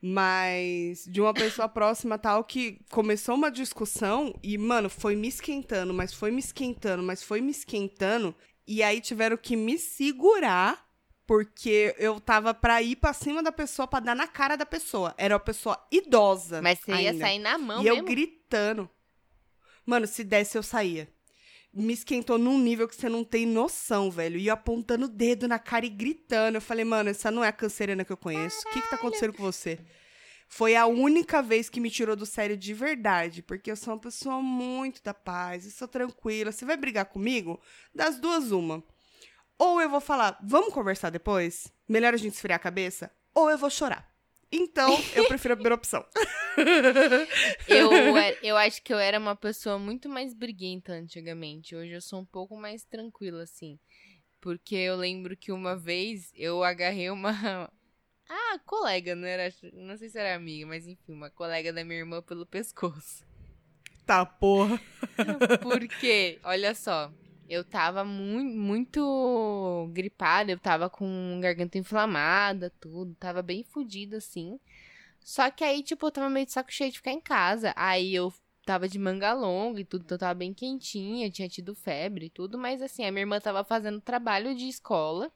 Mas de uma pessoa próxima tal que começou uma discussão e, mano, foi me esquentando, mas foi me esquentando, mas foi me esquentando. E aí tiveram que me segurar porque eu tava pra ir pra cima da pessoa, pra dar na cara da pessoa. Era uma pessoa idosa. Mas você ia ainda. sair na mão E eu mesmo? gritando. Mano, se desse, eu saía. Me esquentou num nível que você não tem noção, velho. E eu apontando o dedo na cara e gritando. Eu falei, mano, essa não é a cancerena que eu conheço. O que que tá acontecendo com você? Foi a única vez que me tirou do sério de verdade. Porque eu sou uma pessoa muito da paz. Eu sou tranquila. Você vai brigar comigo? Das duas, uma. Ou eu vou falar, vamos conversar depois? Melhor a gente esfriar a cabeça? Ou eu vou chorar. Então, eu prefiro a primeira opção. Eu, era- eu acho que eu era uma pessoa muito mais briguenta antigamente. Hoje eu sou um pouco mais tranquila, assim. Porque eu lembro que uma vez eu agarrei uma. Ah, colega, não era. Não sei se era amiga, mas enfim, uma colega da minha irmã pelo pescoço. Tá, porra. Porque, olha só, eu tava muito, muito gripada, eu tava com garganta inflamada, tudo, tava bem fodida assim. Só que aí, tipo, eu tava meio de saco cheio de ficar em casa. Aí eu tava de manga longa e tudo, então eu tava bem quentinha, tinha tido febre e tudo, mas assim, a minha irmã tava fazendo trabalho de escola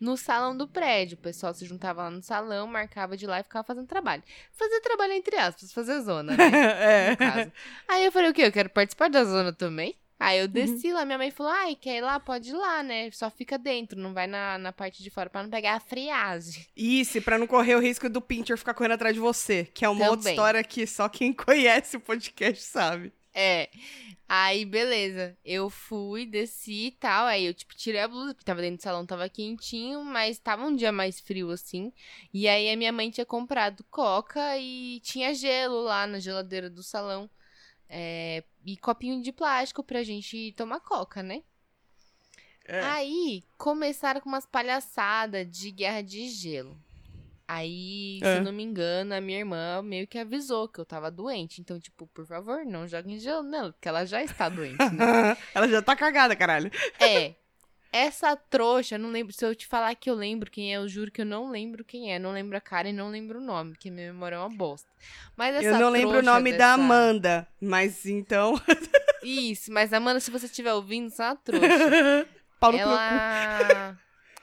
no salão do prédio. O pessoal se juntava lá no salão, marcava de lá e ficava fazendo trabalho. Fazer trabalho entre aspas, fazer zona, né? é. Aí eu falei, o quê? Eu quero participar da zona também? Aí Uhum. eu desci lá, minha mãe falou, ai, quer ir lá? Pode ir lá, né? Só fica dentro, não vai na, na parte de fora pra não pegar a friagem. Isso, e pra não correr o risco do Pinter ficar correndo atrás de você. Que é uma outra Também. história que só quem conhece o podcast sabe. É. Aí, beleza. Eu fui, desci e tal. Aí eu, tipo, tirei a blusa, porque tava dentro do salão, tava quentinho, mas tava um dia mais frio, assim. E aí a minha mãe tinha comprado coca e tinha gelo lá na geladeira do salão. É, e copinho de plástico pra gente tomar coca, né? É. Aí começaram com umas palhaçadas de guerra de gelo. Aí, se É. eu não me engano, a minha irmã meio que avisou que eu tava doente. Então, tipo, por favor, não joguem gelo nela, porque ela já está doente, né? Ela já tá cagada, caralho. é. Essa trouxa, não lembro. Se eu te falar que eu lembro quem é, eu juro que eu não lembro quem é. Não lembro a cara e não lembro o nome, porque minha memória é uma bosta. Mas essa Eu não lembro o nome da dessa- Amanda, mas então. Isso, mas Amanda, se você estiver ouvindo, você é uma trouxa. Pau no cu. ela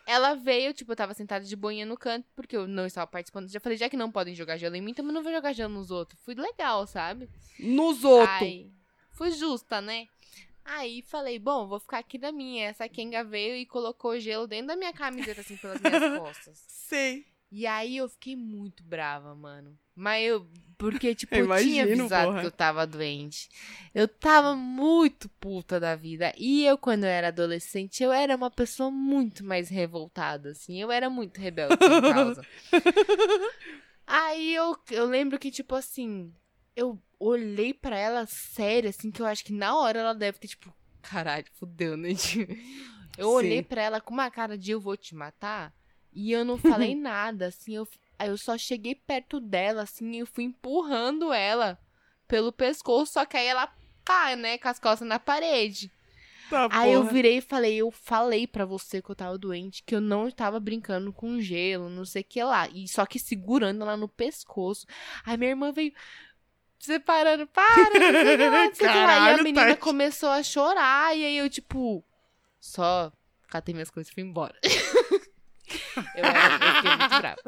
ela veio, tipo, eu tava sentada de boinha no canto, porque eu não estava participando. Já falei, já que não podem jogar gelo em mim, também não vou jogar gelo nos outros. Fui legal, sabe? Nos outros. Fui justa, né? Aí falei, bom, vou ficar aqui na minha. Essa Kenga veio e colocou gelo dentro da minha camiseta, assim, pelas minhas costas. Sei. E aí eu fiquei muito brava, mano. Mas eu. Porque, tipo, eu, Imagino, tinha avisado porra. que eu tava doente. Eu tava muito puta da vida. E eu, quando eu era adolescente, eu era uma pessoa muito mais revoltada, assim. Eu era muito rebelde por causa. aí eu, eu lembro que, tipo assim, eu olhei pra ela séria, assim, que eu acho que na hora ela deve ter, tipo, caralho, fudeu, né? Tipo, Eu Sim. olhei pra ela com uma cara de eu vou te matar. E eu não falei nada, assim. Eu, aí eu só cheguei perto dela, assim, e eu fui empurrando ela pelo pescoço. Só que aí ela pá, né, com as costas na parede. Tá, Aí eu virei e falei, eu falei pra você que eu tava doente, que eu não estava brincando com gelo, não sei o que lá. E só que segurando ela no pescoço. Aí minha irmã veio separando, para, não sei que lá, que. E a menina Tati. começou a chorar, e aí eu, tipo, só catei minhas coisas e fui embora. eu, era, eu fiquei muito brava.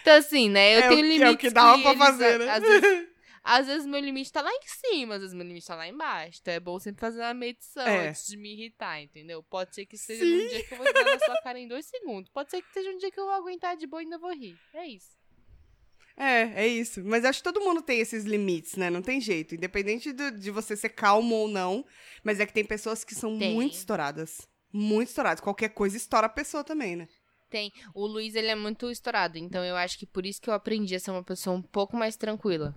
Então, assim, né, eu É tenho que- é o limites que dava pra eles, fazer, né? Às vezes, às vezes meu limite tá lá em cima, às vezes meu limite tá lá embaixo. Então é bom sempre fazer uma medição É. antes de me irritar, entendeu? Pode ser que seja Sim. um dia que eu vou dar na sua cara em dois segundos. Pode ser que seja um dia que eu vou aguentar de boa e ainda vou rir. É isso. É, é isso. Mas acho que todo mundo tem esses limites, né? Não tem jeito. Independente do- de você ser calmo ou não. Mas é que tem pessoas que são Tem. muito estouradas. Muito estouradas. Qualquer coisa estoura a pessoa também, né? Tem. O Luiz, ele é muito estourado. Então eu acho que por isso que eu aprendi a ser uma pessoa um pouco mais tranquila.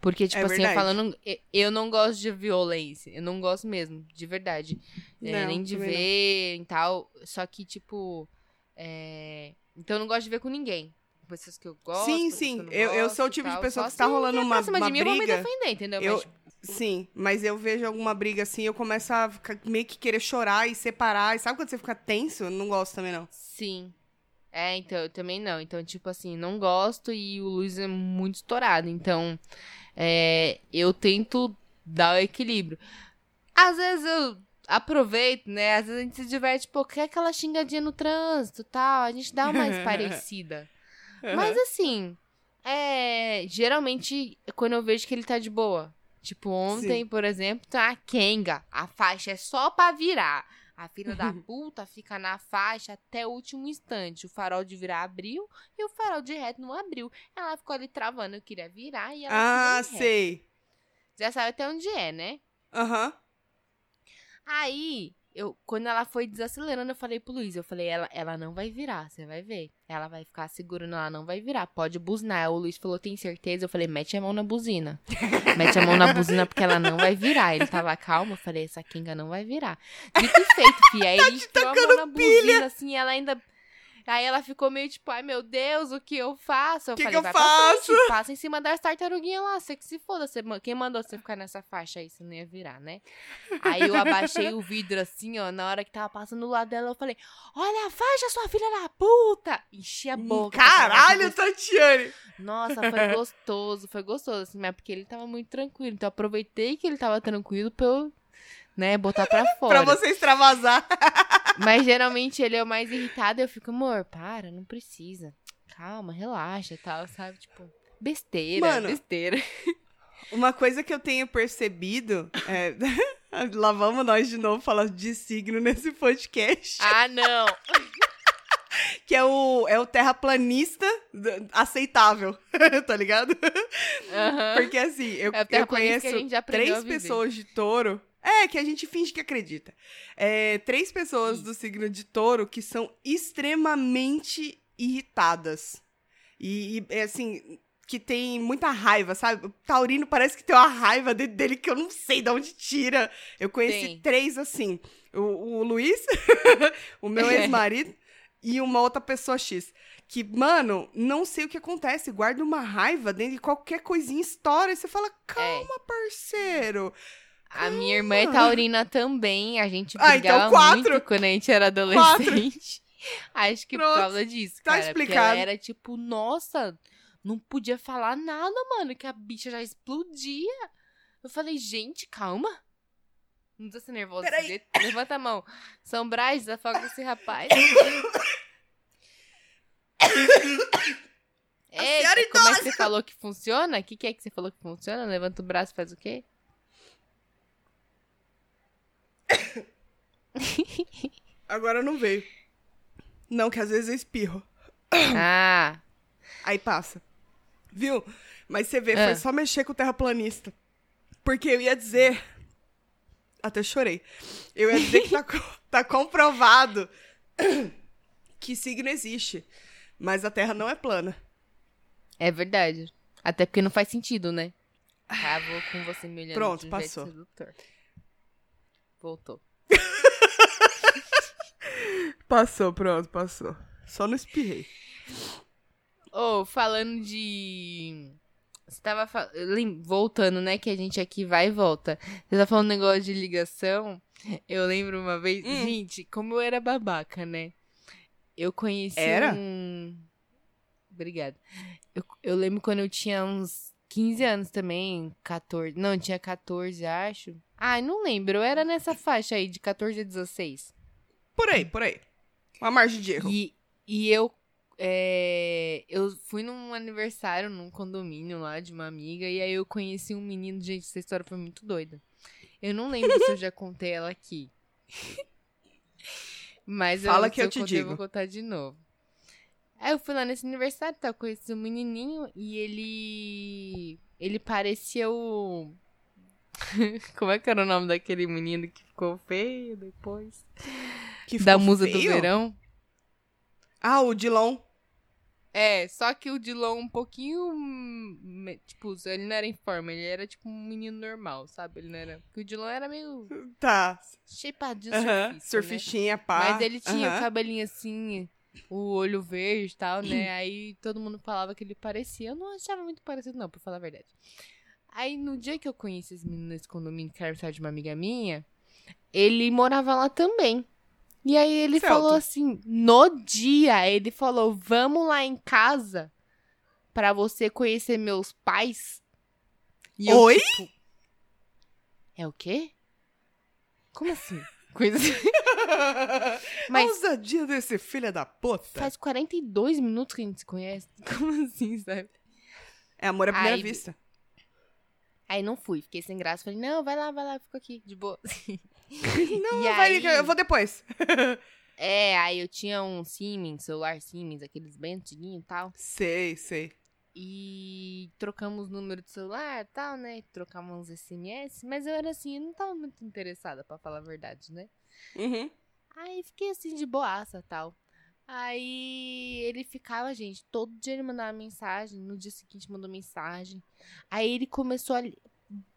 Porque, tipo É assim, eu verdade. falando. e- Eu não gosto de violência. Eu não gosto mesmo, de verdade. É, Não, nem de também não. ver e tal. Só que, tipo. é, Então eu não gosto de ver com ninguém. Pessoas que eu gosto. sim, sim. eu, Eu, eu sou o tipo de tal. pessoa Só que se tá se rolando uma, uma de mim, eu vou me briga. defender, entendeu? Eu- Mas, tipo, Sim, mas eu vejo alguma briga assim, eu começo a ficar- meio que querer chorar e separar. E sabe quando você fica tenso? Eu não gosto também, não. Sim. É, então, eu também não. Então, tipo assim, não gosto e o Luiz é muito estourado. Então, é, eu tento dar o equilíbrio. Às vezes eu aproveito, né? Às vezes a gente se diverte, pô, quer aquela xingadinha no trânsito tal. A gente dá uma Mas assim, é. Geralmente, quando eu vejo que ele tá de boa. Tipo, ontem, Sim. por exemplo, tá a Kenga. A faixa é só pra virar. A filha da puta fica na faixa até o último instante. O farol de virar abriu e o farol de reto não abriu. Ela ficou ali travando. Eu queria virar e ela ah, ir reto. sei. Já sabe até onde é, né? Aham. Aí, eu, quando ela foi desacelerando, eu falei pro Luiz, eu falei, ela, ela não vai virar, você vai ver. Ela vai ficar segurando, ela não vai virar, pode buzinar. O Luiz falou, tem certeza? Eu falei, mete a mão na buzina. mete a mão na buzina porque ela não vai virar. Ele tava calmo, eu falei, essa Kinga não vai virar. Dito e feito, fia. Aí ele enfiou a mão na buzina, assim, ela ainda... Aí ela ficou meio tipo, ai meu Deus, o que eu faço? Eu Que falei, que eu pra faço? frente, passa em cima das tartaruguinhas lá, você que se foda. Você, quem mandou você ficar nessa faixa aí? Você não ia virar, né? Aí eu abaixei o vidro assim, ó, na hora que tava passando do lado dela, eu falei, olha a faixa, sua filha da puta! Enchi a boca. Caralho, Tatiane! Nossa, foi gostoso, foi gostoso, assim, mas porque ele tava muito tranquilo. Então eu aproveitei que ele tava tranquilo pra eu, né, botar pra Pra fora. você extravasar. Mas geralmente ele é o mais irritado e eu fico, amor, para, não precisa. Calma, relaxa e tal, sabe? Tipo, besteira, Mano. besteira. Uma coisa que eu tenho percebido é. Lá vamos nós de novo falar de signo nesse podcast. Ah, não! Que é o, é o terraplanista aceitável, tá ligado? Aham. Porque assim, eu, É eu conheço três pessoas de touro. É, que a gente finge que acredita. É, três pessoas Isso. do signo de touro que são extremamente irritadas. E, e, é assim, que tem muita raiva, sabe? O Taurino parece que tem uma raiva de- dele que eu não sei de onde tira. Eu conheci Tem. três assim. O, o Luiz, o meu ex-marido e uma outra pessoa X. Que, mano, não sei o que acontece. Guarda uma raiva dentro de qualquer coisinha estoura. E você fala, calma, parceiro. A minha irmã é taurina também. A gente Ah, então brigava quatro. muito quando a gente era adolescente. Acho que por Pronto. causa disso, Tá cara. Porque explicado. ela era tipo, nossa, não podia falar nada, mano, que a bicha já explodia. Eu falei, gente, calma. Não precisa ser nervosa Peraí. Levanta a mão. São Braz, desafoga esse rapaz. Senhora como é que você falou que funciona? O que, que é que você falou que funciona? Levanta o braço e faz o quê? Agora não veio. Não, que às vezes eu espirro. Ah, Aí passa. Viu? Mas você vê, Ah. foi só mexer com o terraplanista. Porque eu ia dizer. Até chorei. Eu ia dizer que tá, tá comprovado que signo existe. Mas a Terra não é plana. é verdade. Até porque não faz sentido, né? Tá, vou com você me olhando Pronto, passou. sedutor. Voltou. Passou, pronto, passou. Só não espirrei. Ô, falando de. Você tava fa- lem- voltando, né? Que a gente aqui vai e volta. Você tá falando negócio de ligação. Eu lembro uma vez. Hum. Gente, como eu era babaca, né? Eu conheci Era? um. Obrigada. Eu, eu lembro quando eu tinha uns 15 anos também, 14. Não, eu tinha 14, acho. Ai, não lembro. Eu era nessa faixa aí, de 14 a 16. Por aí, por aí. Uma margem de erro. E, e eu, é, eu fui num aniversário, num condomínio lá de uma amiga, e aí eu conheci um menino. Gente, essa história foi muito doida. Eu não lembro se eu já contei ela aqui. Mas Fala eu, que eu eu te contei, eu digo. vou contar de novo. Aí eu fui lá nesse aniversário, tá? Conheci um menininho e ele. Ele parecia o. Como é que era o nome daquele menino que ficou feio depois? Que da ficou musa do feio? verão? Ah, o Dilon. É, só que o Dilon um pouquinho. Tipo, ele não era em forma, ele era tipo um menino normal, sabe? Ele não era. Porque o Dilon era meio Tá. shapeadinho, Aham. surfista, né? Surfistinha, pá. Mas ele tinha o Aham. cabelinho assim, o olho verde e tal, né? Aí todo mundo falava que ele parecia. Eu não achava muito parecido, não, pra falar a verdade. Aí no dia que eu conheci esse menino nesse condomínio, que era aniversário de uma amiga minha, ele morava lá também. E aí ele Certo. falou assim, no dia, ele falou, vamos lá em casa pra você conhecer meus pais. E eu, Oi? tipo, é o quê? Como assim? Coisa assim. Mas... Mas- ousadia desse filho da puta. Faz 42 minutos que a gente se conhece. Como assim, sabe? É amor à primeira Ai, vista. Aí não fui, fiquei sem graça. Falei, não, vai lá, vai lá, fico aqui, de boa. Não, não vai aí- eu vou depois. É, aí eu tinha um Siemens, celular Siemens, aqueles bem antiguinhos e tal. sei, sei. E trocamos número de celular e tal, né? Trocamos SMS. Mas eu era assim, eu não tava muito interessada, pra falar a verdade, né? Uhum. Aí fiquei assim de boaça tal. Aí ele ficava, gente, todo dia ele mandava mensagem, no dia seguinte mandou mensagem. Aí ele começou a.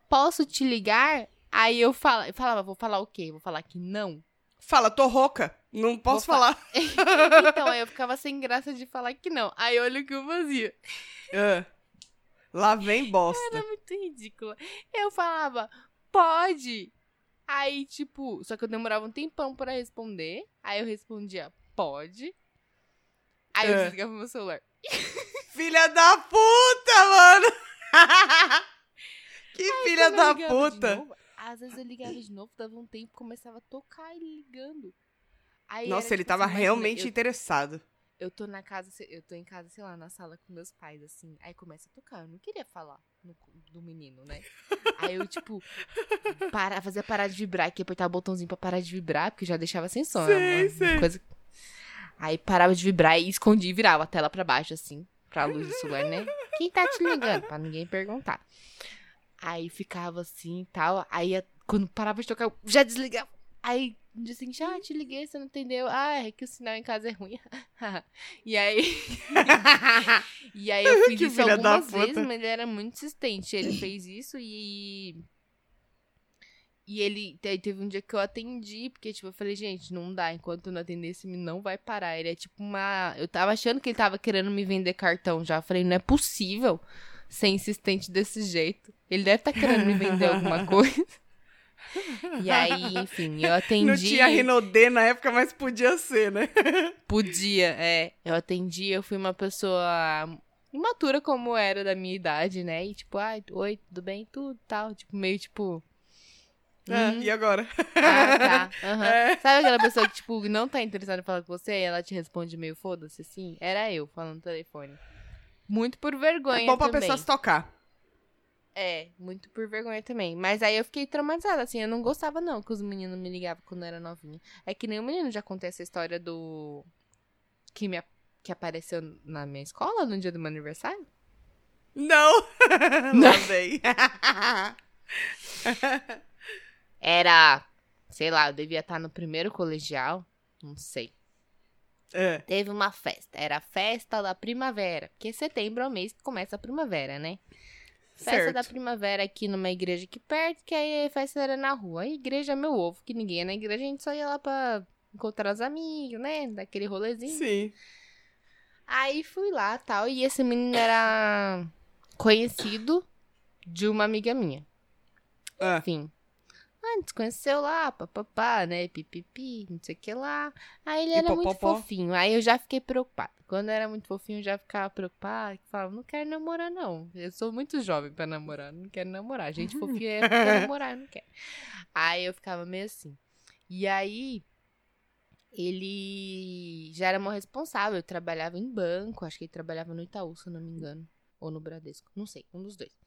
Posso te ligar? Aí eu fala- eu falava, vou falar o quê? Vou falar que não. Fala, tô rouca. Não posso Vou falar. Então aí eu ficava sem graça de falar que não. Aí olha o que eu fazia. Ah. Lá vem bosta. Era muito ridícula. Eu falava, pode. Aí, tipo, só que eu demorava um tempão pra responder. Aí eu respondia, pode. Aí eu É. desligava meu celular. Filha da puta, mano! que filha da puta! novo, às vezes eu ligava de novo, dava um tempo, começava a tocar ele ligando. Aí Nossa, era, ele tipo tava assim, realmente Eu, interessado. eu tô na casa, eu tô em casa, sei lá, na sala com meus pais, assim. Aí começa a tocar. Eu não queria falar no- do menino, né? Aí eu, tipo, para, fazia parar de vibrar, que apertar o botãozinho pra parar de vibrar, porque já deixava sem som. Sei, né? Sei. Coisa... Aí parava de vibrar e escondia e virava a tela pra baixo, assim, pra luz do celular, né? Quem tá te ligando? Pra ninguém perguntar. Aí ficava assim e tal. Aí quando parava de tocar, eu já desligava. Aí no dia seguinte, ah, te liguei, você não entendeu. Ah, é que o sinal em casa é ruim. e aí. e aí eu fiz Que isso algumas vezes, mas ele era muito insistente. Ele fez isso e. E ele te- teve um dia que eu atendi, porque, tipo, eu falei, gente, não dá, enquanto eu não atender esse não vai parar. Ele é tipo uma. Eu tava achando que ele tava querendo me vender cartão já. Eu falei, não é possível ser insistente desse jeito. Ele deve estar querendo me vender alguma coisa. E aí, enfim, eu atendi. Não tinha Rinodê na época, mas podia ser, né? Podia, é. Eu atendi, eu fui uma pessoa imatura como era da minha idade, né? E tipo, ai, oi, tudo bem? Tudo tal. Tipo, meio tipo. É, Uhum. e agora? Ah, tá. Aham. É. Sabe aquela pessoa que, tipo, não tá interessada em falar com você e ela te responde meio foda-se assim? Era eu falando no telefone. Muito por vergonha É bom pra também. pessoa se tocar. É, muito por vergonha também. Mas aí eu fiquei traumatizada, assim, eu não gostava não que os meninos me ligavam quando eu era novinha. É que nem o menino já contei essa história do... Que, me... que apareceu na minha escola no dia do meu aniversário. Não! Não. Vem. Era, sei lá, eu devia estar no primeiro colegial, não sei. É. Teve uma festa, era a festa da primavera, porque setembro é o mês que começa a primavera, né? Festa Certo. da primavera aqui numa igreja aqui perto, que aí a festa era na rua. A igreja é meu ovo, que ninguém ia na igreja, a gente só ia lá pra encontrar os amigos, né? Daquele rolezinho. Sim. Aí fui lá tal, e esse menino era conhecido de uma amiga minha. Ah. Enfim. A gente se conheceu lá, papapá, né? Pipipi, não sei o que lá. Aí ele E era muito popopó. fofinho. Aí eu já fiquei preocupada. Quando era muito fofinho, eu já ficava preocupada. Falava, não quero namorar, não. Eu sou muito jovem pra namorar. Não quero namorar. Gente fofinha é pra namorar, eu não quero. Aí eu ficava meio assim. E aí, ele já era meu responsável. Eu trabalhava em banco. Acho que ele trabalhava no Itaú, se eu não me engano. Ou no Bradesco. Não sei, um dos dois.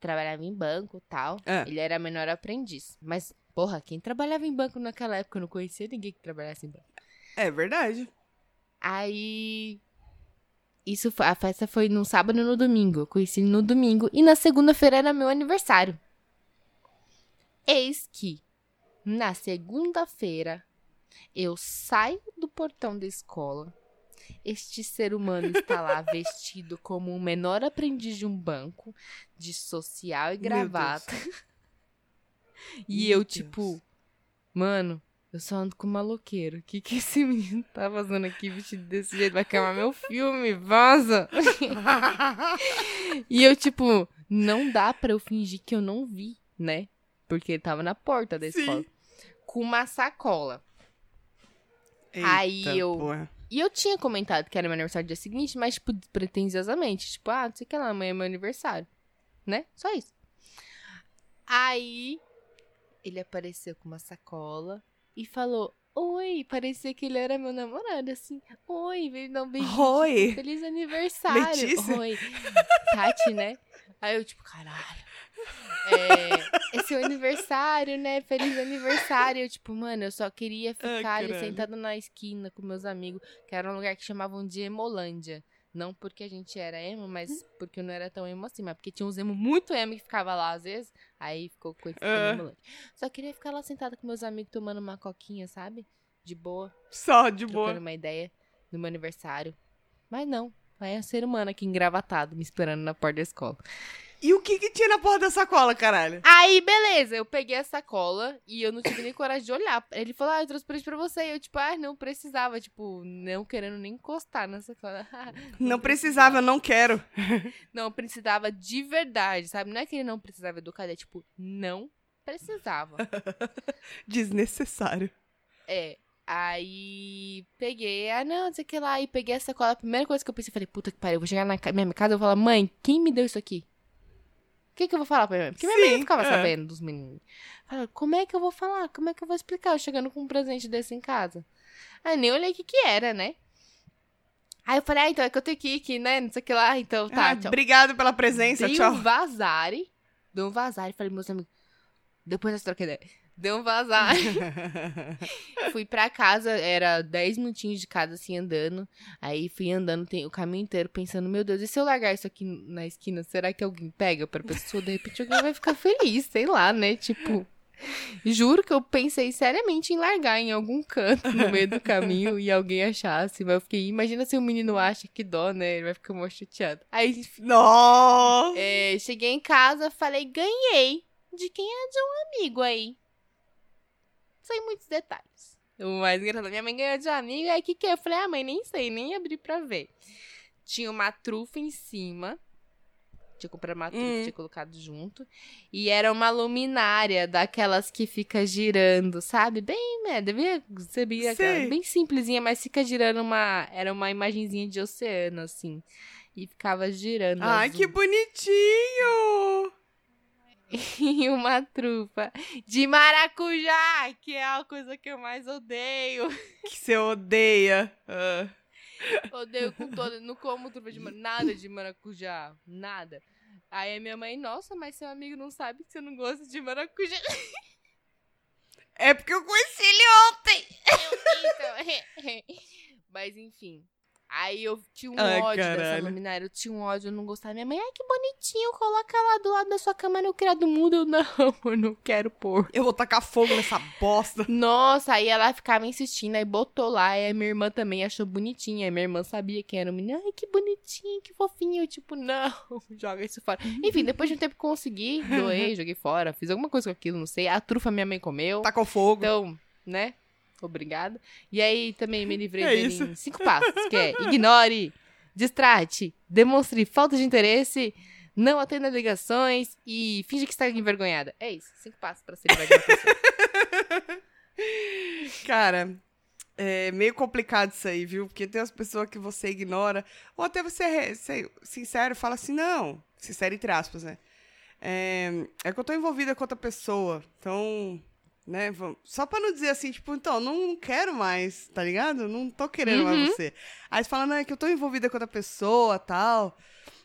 Trabalhava em banco tal. É. Ele era menor aprendiz. Mas, porra, quem trabalhava em banco naquela época? Eu não conhecia ninguém que trabalhasse em banco. É verdade. Aí. Isso foi, a festa foi no sábado e no domingo. Eu conheci ele no domingo. E na segunda-feira era meu aniversário. Eis que, na segunda-feira, eu saio do portão da escola. Este ser humano está lá vestido como um menor aprendiz de um banco, de social e gravata. E Meu eu, Deus. tipo, mano, eu só ando com maloqueiro. O que, que esse menino tá fazendo aqui vestido desse jeito? Vai queimar meu filme, vaza! E eu, tipo, não dá pra eu fingir que eu não vi, né? Porque ele tava na porta da Sim. escola. Com uma sacola. Eita, Aí eu- porra. E eu tinha comentado que era meu aniversário dia seguinte, mas, tipo, pretensiosamente. Tipo, ah, não sei o que lá, amanhã é meu aniversário. Né? Só isso. Aí, ele apareceu com uma sacola e falou: Oi, parecia que ele era meu namorado, assim. Oi, veio dar um beijinho. Oi. tipo, Feliz aniversário. Letícia? Oi. Tati, né? Aí eu, tipo, caralho. É, esse é o aniversário, né? Feliz aniversário. Eu, tipo, mano, eu só queria ficar ali caralho. sentada na esquina com meus amigos, que era um lugar que chamavam de Emolândia. Não porque a gente era emo, mas porque eu não era tão emo assim, mas porque tinha uns emo muito emo que ficava lá às vezes. Aí ficou Ah. Emolândia. Só queria ficar lá sentada com meus amigos tomando uma coquinha, sabe? De boa, Só de boa. uma ideia no meu aniversário. Mas não, é um ser humano aqui engravatado, me esperando na porta da escola. E o que que tinha na porra da sacola, caralho? Aí, beleza, eu peguei a sacola e eu não tive nem coragem de olhar. Ele falou, ah, eu trouxe presente pra você. E eu, tipo, ah, não precisava, tipo, não querendo nem encostar na sacola. Não precisava, eu não quero. Não precisava de verdade, sabe? Não é que ele não precisava educar, é tipo, não precisava. Desnecessário. É. Aí peguei, ah não, não sei o que lá, aí peguei a sacola, a primeira coisa que eu pensei, falei, puta que pariu, eu vou chegar na minha casa e vou falar, mãe, quem me deu isso aqui? O que que eu vou falar pra minha mãe? Porque minha mãe Sim, não ficava é. sabendo dos meninos. Fala, como é que eu vou falar? Como é que eu vou explicar eu chegando com um presente desse em casa? Aí nem olhei o que que era, né? Aí eu falei, ah, então é que eu tenho que ir aqui, né, não sei o que lá, então tá, Ah, tchau. obrigado pela presença, Dei tchau. um vazare. Dei um vazare. Falei, meus amigos. Depois dessa troca ideia. Dei um vazare. fui pra casa, era 10 minutinhos de casa, assim, andando. Aí fui andando tem, o caminho inteiro, pensando, meu Deus, e se eu largar isso aqui na esquina, será que alguém pega pra pessoa? De repente alguém vai ficar feliz, sei lá, né? Tipo. Juro que eu pensei seriamente em largar em algum canto no meio do caminho e alguém achasse. Mas eu fiquei, imagina se o menino acha que dó, né? Ele vai ficar mó chateado. Aí Nossa! é, cheguei em casa, falei, ganhei. De quem é de um amigo aí. Sem muitos detalhes. O mais engraçado, minha mãe ganhou de amigo, aí o que que é? Eu falei, ah, mãe, nem sei, nem abri pra ver. Tinha uma trufa em cima. Tinha comprado uma trufa, Hum. tinha colocado junto. E era uma luminária daquelas que fica girando, sabe? Bem, né? Devia ser bem simplesinha, mas fica girando uma. Era uma imagenzinha de oceano, assim. E ficava girando. Ai, azul. que bonitinho! e uma trufa de maracujá, que é a coisa que eu mais odeio. Que você odeia. Ah. Odeio com todo. Não como trufa de maracujá. Nada de maracujá. Nada. Aí a minha mãe, nossa, mas seu amigo não sabe que você não gosta de maracujá. É porque eu conheci ele ontem. Então, mas enfim. Aí eu tinha um Ai, ódio dessa caralho. luminária. Eu tinha um ódio, eu não gostava. Minha mãe, ai que bonitinho, coloca lá do lado da sua cama no criado mudo. Eu não, eu não quero pôr. Eu vou tacar fogo nessa bosta. Nossa, aí ela ficava insistindo, aí botou lá, e a minha irmã também achou bonitinha. Aí minha irmã sabia quem era o menino. Ai, que bonitinho, que fofinho. Eu, tipo, não, joga isso fora. Enfim, depois de um tempo consegui, doei, joguei fora, fiz alguma coisa com aquilo, não sei. A trufa minha mãe comeu. Tacou fogo. Então, né? Obrigada. E aí também me livrei É dele isso. em cinco passos, que é ignore, distrate, demonstre falta de interesse, não atenda ligações e finge que está envergonhada. É isso, cinco passos pra ser livrar de uma pessoa. Cara, é meio complicado isso aí, viu? Porque tem as pessoas que você ignora. Ou até você é sincero fala assim, não. Sincero entre aspas, né? É, é que eu tô envolvida com outra pessoa. Então, né? Só pra não dizer assim, tipo, então, não quero mais, tá ligado? Não tô querendo Uhum. mais você. Aí você fala, não, é que eu tô envolvida com outra pessoa, tal.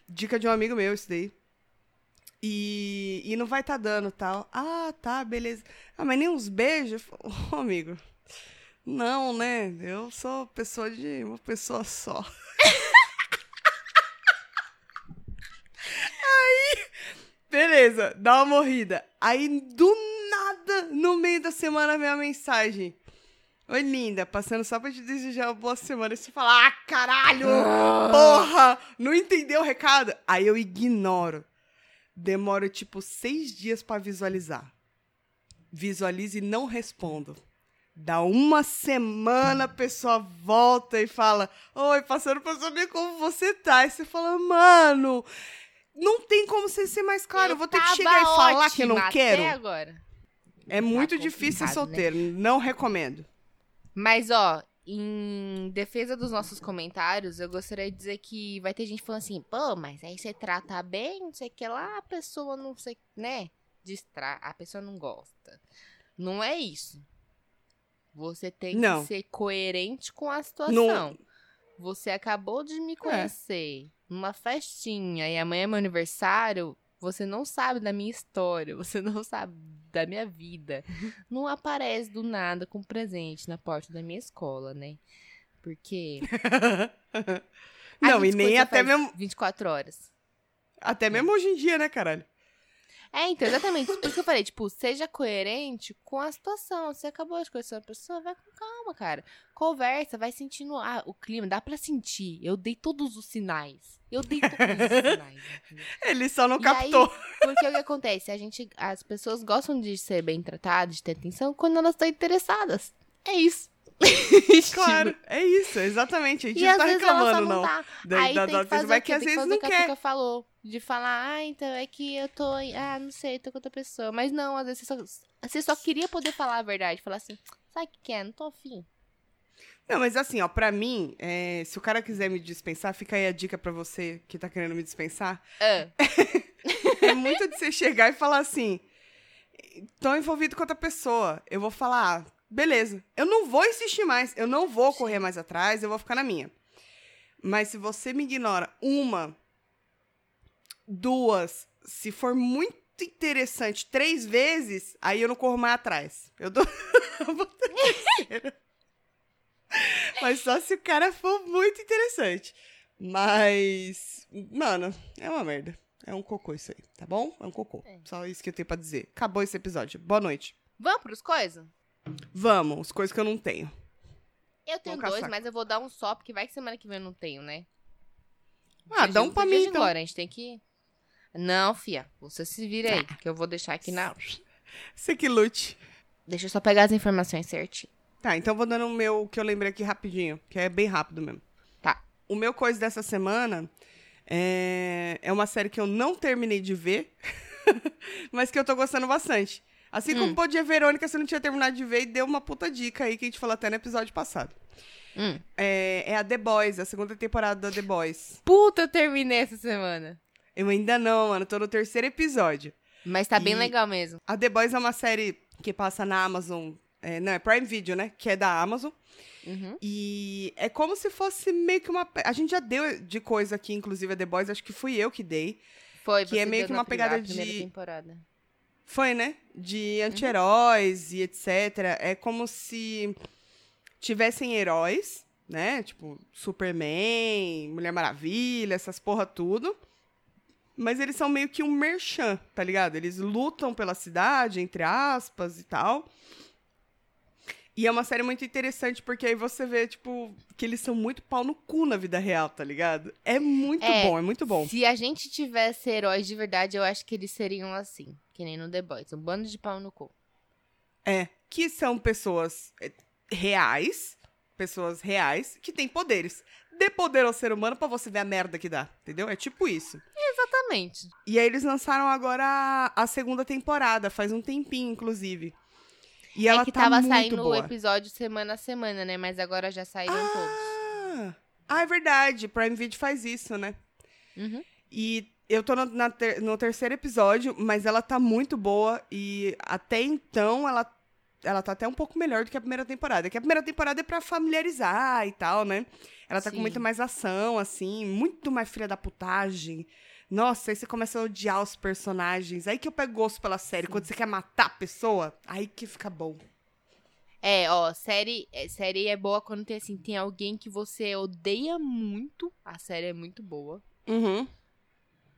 Dica de um amigo meu, isso daí. E, e não vai tá dando, tal. Ah, tá, beleza. Ah, mas nem uns beijos? Ô, amigo. Não, né? Eu sou pessoa de uma pessoa só. Aí, beleza, dá uma morrida. Aí, do nada, no meio da semana, vem a mensagem. Oi, linda, passando só pra te desejar uma boa semana. E você fala, ah, caralho! Porra! Não entendeu o recado? Aí eu ignoro. Demoro, tipo, seis dias pra visualizar. Visualizo e não respondo. Dá uma semana, a pessoa volta e fala: Oi, passando pra saber como você tá. E você fala: Mano, não tem como você ser mais claro. Eu, vou ter que chegar e falar que eu não quero. Até agora. É muito difícil ser né? solteiro. Não recomendo. Mas, ó, em defesa dos nossos comentários, eu gostaria de dizer que vai ter gente falando assim, pô, mas aí você trata bem, não sei o que lá, a pessoa não sei, né? Distra... A pessoa não gosta. Não é isso. Você tem Não. que ser coerente com a situação. Não- Você acabou de me conhecer numa festinha e amanhã é meu aniversário. Você não sabe da minha história, você não sabe da minha vida. Não aparece do nada com presente na porta da minha escola, né? Porque. não, e nem até mesmo, 24 horas. até mesmo hoje em dia, né, caralho? É, então, exatamente. Por isso que eu falei, tipo, seja coerente com a situação. Você acabou de conhecer uma pessoa, vai com calma, cara. Conversa, vai sentindo ah, o clima, dá pra sentir. Eu dei todos os sinais. Eu dei todos os sinais. Ele só não E captou. aí, porque o que acontece? A gente, as pessoas gostam de ser bem tratadas, de ter atenção, quando elas estão interessadas. É isso. Claro, é isso, exatamente. A gente E não tá reclamando, não não. tá. Da, Aí da, tem da que fazer vai o que quê? às que vezes não que quer. Falou. De falar, ah, então é que eu tô. Ah, não sei, tô com outra pessoa. Mas não, às vezes você só, você só queria poder falar a verdade. Falar assim, sabe o que é? Não tô afim. Não, mas assim, ó, pra mim, é, se o cara quiser me dispensar, fica aí a dica pra você que tá querendo me dispensar. Ah, É muito de você chegar e falar assim: tô envolvido com outra pessoa. Eu vou falar, ah, beleza. Eu não vou insistir mais, eu não vou correr mais atrás, eu vou ficar na minha. Mas se você me ignora uma, duas, se for muito interessante, três vezes, aí eu não corro mais atrás. Eu dou. Mas só se o cara for muito interessante. Mas, mano, é uma merda. É um cocô isso aí, tá bom? É um cocô. É. Só isso que eu tenho pra dizer. Acabou esse episódio. Boa noite. vamos pros coisas? Vamos, as coisas que eu não tenho. Eu tenho Vamos dois, caçar. mas eu vou dar um só, porque vai que semana que vem eu não tenho, né? Ah, dá um pra mim, de então. A gente tem que. Não, fia. Você se vira aí, que eu vou deixar aqui na. Você que lute. Deixa eu só pegar as informações certinho. Tá, então eu vou dando o meu que eu lembrei aqui rapidinho, que é bem rápido mesmo. Tá. O meu coisa dessa semana é, é uma série que eu não terminei de ver, mas que eu tô gostando bastante. Assim como Hum. Podia Verônica, você não tinha terminado de ver e deu uma puta dica aí que a gente falou até no episódio passado. Hum. É, é a The Boys, a segunda temporada da The Boys. Puta, eu terminei essa semana. Eu ainda não, mano. Tô no terceiro episódio. Mas tá bem E- legal mesmo. A The Boys é uma série que passa na Amazon. é, não, é Prime Video, né? Que é da Amazon. Uhum. E é como se fosse meio que uma. A gente já deu de coisa aqui, inclusive a The Boys, acho que fui eu que dei. Foi, Que é meio que uma pegada de- temporada. Foi, né? De anti-heróis e etc. É como se tivessem heróis, né? Tipo, Superman, Mulher Maravilha, essas porra tudo. Mas eles são meio que um merchan, tá ligado? Eles lutam pela cidade, entre aspas e tal. E é uma série muito interessante porque aí você vê, tipo, que eles são muito pau no cu na vida real, tá ligado? É muito É, bom, é muito bom. Se a gente tivesse heróis de verdade, eu acho que eles seriam assim. Que nem no The Boys. Um bando de pau no cu. É, que são pessoas é, reais, pessoas reais, que têm poderes. Dê poder ao ser humano pra você ver a merda que dá, entendeu? É tipo isso. Exatamente. E aí eles lançaram agora a, segunda temporada, faz um tempinho, inclusive. E ela é que tá tava saindo o episódio semana a semana, né? Mas agora já saíram todos. Ah, ah, é verdade, Prime Video faz isso, né? Uhum. E eu tô no, ter- no terceiro episódio, mas ela tá muito boa. E até então ela, ela tá até um pouco melhor do que a primeira temporada. Que a primeira temporada é pra familiarizar e tal, né? Ela tá Sim. com muito mais ação, assim, muito mais filha da putagem. Nossa, aí você começa a odiar os personagens. Aí que eu pego gosto pela série. Quando você quer matar a pessoa, aí que fica bom. É, ó, série, é, série é boa quando tem assim, tem alguém que você odeia muito. A série é muito boa. Uhum.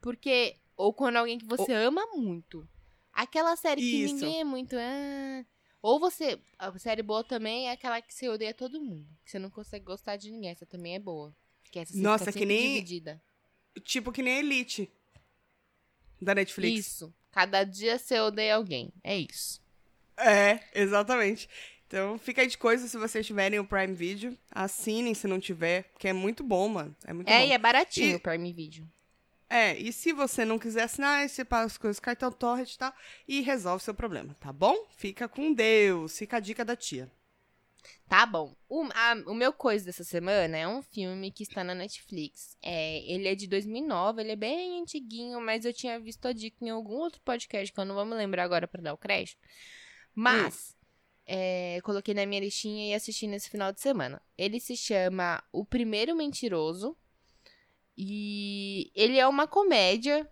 Porque. Ou quando alguém que você ama muito. Aquela série que Isso. ninguém é muito. ah, Ou você. A série boa também é aquela que você odeia todo mundo. Que você não consegue gostar de ninguém. Essa também é boa. Que essa Nossa, que nem- dividida. Tipo que nem Elite. Da Netflix. Isso. Cada dia você odeia alguém. É isso. É, exatamente. Então, fica aí de coisa se vocês tiverem o Prime Video. Assinem se não tiver, porque é muito bom, mano. É muito É, bom. e é baratinho E- o Prime Video. É, e se você não quiser assinar, você paga as coisas cartão torrent e tal, e resolve seu problema, tá bom? Fica com Deus, fica a dica da tia. Tá bom. O, a- o meu coisa dessa semana é um filme que está na Netflix. É, ele é de 2009, ele é bem antiguinho, mas eu tinha visto a dica em algum outro podcast que eu não vou me lembrar agora pra dar o crédito. Mas é, coloquei na minha listinha e assisti nesse final de semana. Ele se chama O Primeiro Mentiroso e ele é uma comédia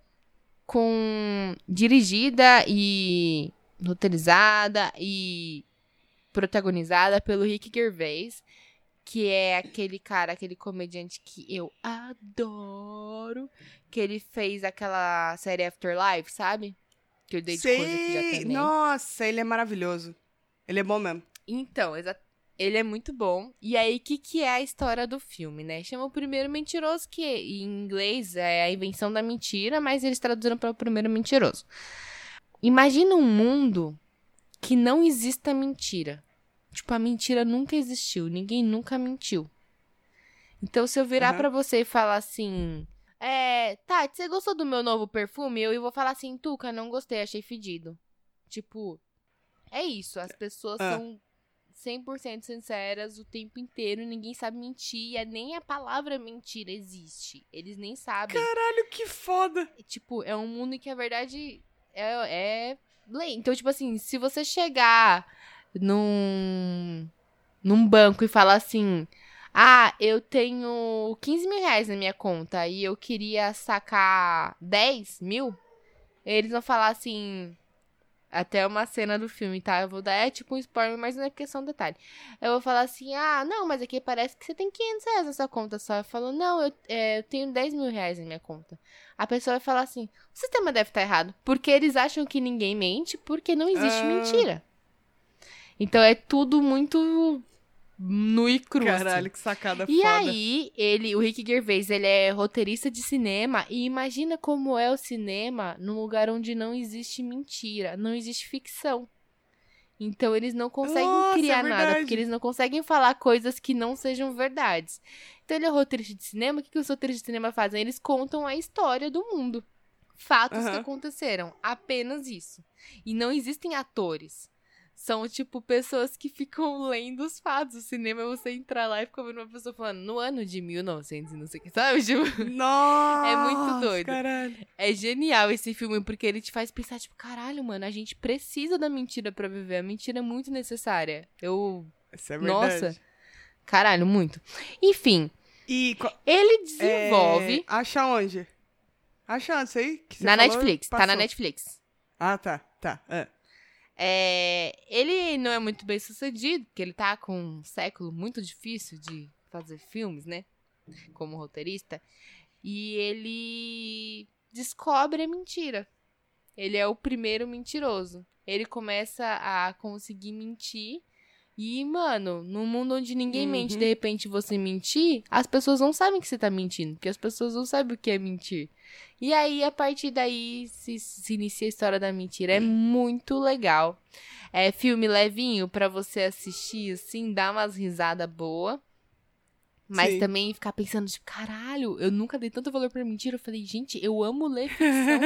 com dirigida e roteirizada e protagonizada pelo Rick Gervais, que é aquele cara, aquele comediante que eu adoro, que ele fez aquela série Afterlife, sabe? Que eu dei de coisa que já também. Nossa, ele é maravilhoso. Ele é bom mesmo. Então, exa- ele é muito bom. E aí, o que, que é a história do filme, né? Chama o Primeiro Mentiroso, que em inglês é a invenção da mentira, mas eles traduziram para o Primeiro Mentiroso. Imagina um mundo que não exista mentira. Tipo, a mentira nunca existiu, ninguém nunca mentiu. Então, se eu virar Aham. pra você e falar assim... É, Tati, você gostou do meu novo perfume? Eu vou falar assim, Tuca, não gostei, achei fedido. Tipo, é isso. As pessoas Ah. são 100% sinceras o tempo inteiro, ninguém sabe mentir, e nem a palavra mentira existe. Eles nem sabem. Caralho, que foda! Tipo, é um mundo em que a verdade é, é lei. Então, tipo assim, se você chegar num, num banco e falar assim: Ah, eu tenho 15 mil reais na minha conta e eu queria sacar 10 mil, eles vão falar assim. Até uma cena do filme, tá? Eu vou dar, é tipo um spoiler, mas não é porque é só um detalhe. Eu vou falar assim, ah, não, mas aqui parece que você tem 500 reais na sua conta só. Eu falo, não, eu, é, eu tenho 10 mil reais na minha conta. A pessoa vai falar assim, o sistema deve estar errado. Porque eles acham que ninguém mente, porque não existe Ah. mentira. Então é tudo muito nu e cru. assim. Caralho, que sacada E foda. aí, ele, o Rick Gervais, ele é roteirista de cinema e imagina como é o cinema num lugar onde não existe mentira, não existe ficção. Então eles não conseguem Nossa, é criar nada, verdade. porque eles não conseguem falar coisas que não sejam verdades. Então ele é roteirista de cinema, o que, que os roteiristas de cinema fazem? Eles contam a história do mundo. Fatos que Aham. aconteceram, apenas isso. E não existem atores. São, tipo, pessoas que ficam lendo os fatos. O cinema é você entrar lá e ficar vendo uma pessoa falando no ano de 1900 e não sei o que, sabe? Tipo, Nossa! É muito doido. Caralho. é genial esse filme, porque ele te faz pensar, tipo, caralho, mano, a gente precisa da mentira pra viver. A mentira é muito necessária. Eu. Isso é verdade. Nossa. Caralho, muito. Enfim, E co- ele desenvolve. é, acha onde? Acha onde aí? Na falou? Netflix, tá na Passou. Netflix. Ah, tá, tá. é. É, ele não é muito bem sucedido, porque ele tá com um século muito difícil de fazer filmes, né? Como roteirista. E ele descobre a mentira. Ele é o primeiro mentiroso. Ele começa a conseguir mentir. E, mano, num mundo onde ninguém Uhum. mente, de repente você mentir, as pessoas não sabem que você tá mentindo, porque as pessoas não sabem o que é mentir. E aí, a partir daí, se, se inicia a história da mentira. É muito legal. É filme levinho pra você assistir, assim, dar umas risadas boas. Mas Sim. também ficar pensando, tipo, caralho, eu nunca dei tanto valor pra mentira. Eu falei, gente, eu amo ler ficção.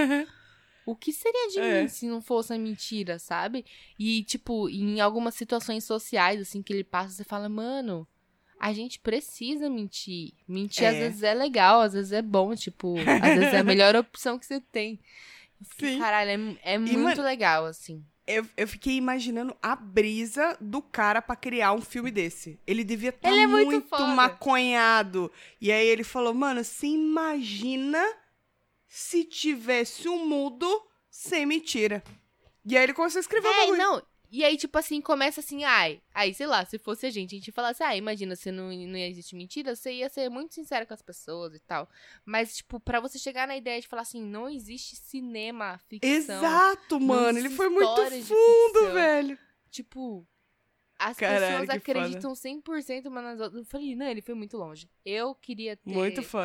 O que seria de É. mim se não fosse a mentira, sabe? E, tipo, em algumas situações sociais, assim, que ele passa, você fala, mano, a gente precisa mentir. Mentir às É. vezes é legal, às vezes é bom, tipo, às vezes é a melhor opção que você tem. Sim. Caralho, é, é muito legal, assim. Eu, eu fiquei imaginando a brisa do cara pra criar um filme desse. Ele devia estar Ele é muito muito, maconhado. E aí ele falou, mano, você imagina se tivesse um mudo sem mentira. E aí ele começou a escrever o É, bagulho. não. E aí, tipo assim, começa assim, ai. Aí, sei lá, se fosse a gente, a gente falasse, ah, imagina, se não, não existe mentira, você ia ser muito sincero com as pessoas e tal. Mas, tipo, pra você chegar na ideia de falar assim, não existe cinema, ficção. Exato, mano. Ele foi muito fundo, velho. Tipo, as Caralho, pessoas que foda. acreditam 100% umas nas outras. Eu falei, não, ele foi muito longe. Eu queria ter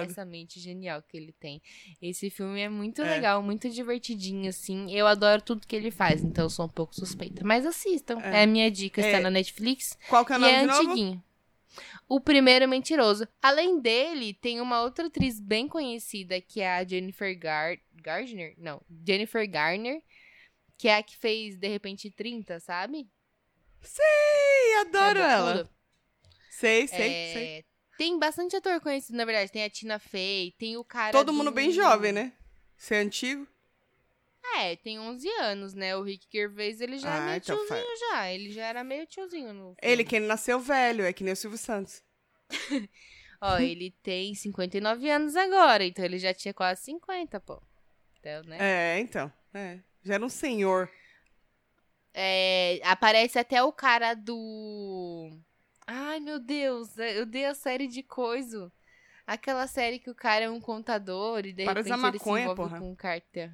essa mente genial que ele tem. Esse filme é muito É. legal, muito divertidinho, assim. Eu adoro tudo que ele faz, então eu sou um pouco suspeita. Mas assistam. É, É. a minha dica, está É. na Netflix. Qual que é o e nome é de novo? antiguinho. O primeiro mentiroso. Além dele, tem uma outra atriz bem conhecida, que é a Jennifer Gar Gardner? Não, Jennifer Garner, que é a que fez De Repente 30, sabe? Sei, adoro É ela. Sei, sei, É, sei. Tem bastante ator conhecido, na verdade. Tem a Tina Fey, tem o cara. Todo mundo do- bem jovem, né? Você é antigo? É, tem 11 anos, né? O Rick Gervais, ele já é Ah, meio então tiozinho já. Ele já era meio tiozinho no. Ele que ele nasceu velho, é que nem o Silvio Santos. Ó, ele tem 59 anos agora, então ele já tinha quase 50, pô. Então, né? É, então. É. Já era um senhor. É, aparece até o cara do. Ai, meu Deus, eu dei a série de coisa. Aquela série que o cara é um contador e de Para repente ele se maconha, envolve porra. com um cartel.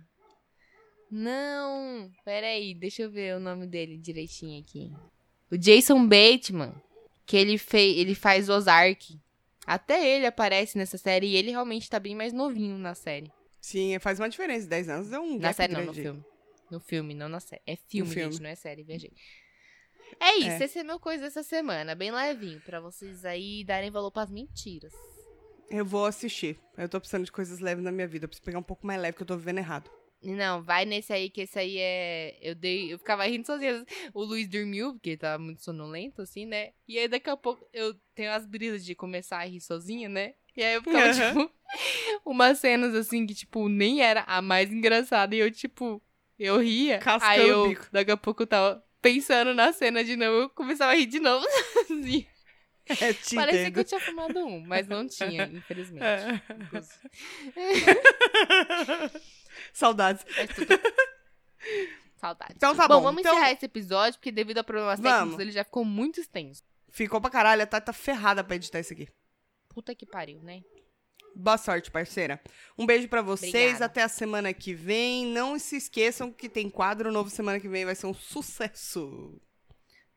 Não, peraí, deixa eu ver o nome dele direitinho aqui. O Jason Bateman, que ele, fez, ele faz Ozark. Até ele aparece nessa série e ele realmente tá bem mais novinho na série. Sim, faz uma diferença. 10 anos é um Na série não, no grande. filme. No filme, não na série. É filme, filme. gente, não é série, viajei. É isso, É. esse é meu coisa dessa semana, bem levinho, pra vocês aí darem valor pras mentiras. Eu vou assistir. Eu tô precisando de coisas leves na minha vida. Eu preciso pegar um pouco mais leve, que eu tô vivendo errado. Não, vai nesse aí, que esse aí é. Eu dei. Eu ficava rindo sozinha. O Luiz dormiu, porque ele tava muito sonolento, assim, né? E aí daqui a pouco eu tenho as brisas de começar a rir sozinha, né? E aí eu ficava, Aham. tipo, umas cenas assim que, tipo, nem era a mais engraçada. E eu, tipo, eu ria. Cascando aí eu, bico. daqui a pouco eu tava pensando na cena de novo, eu começava a rir de novo. É, te Parecia que entendo. eu tinha fumado um, mas não tinha, infelizmente. É. Saudades. É tudo. Saudades. Então tá bom. bom. vamos Então- encerrar esse episódio, porque devido a problemas Vamos. técnicos, ele já ficou muito extenso. Ficou pra caralho. A Tati tá ferrada pra editar isso aqui. Puta que pariu, né? Boa sorte, parceira. Um beijo pra vocês. Obrigada. Até a semana que vem. Não se esqueçam que tem quadro novo semana que vem. Vai ser um sucesso.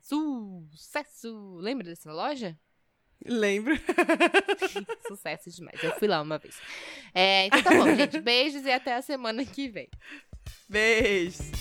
Sucesso! Lembra dessa loja? Lembra? Sucesso demais. Eu fui lá uma vez. É, então tá bom, gente. Beijos e até a semana que vem. Beijos.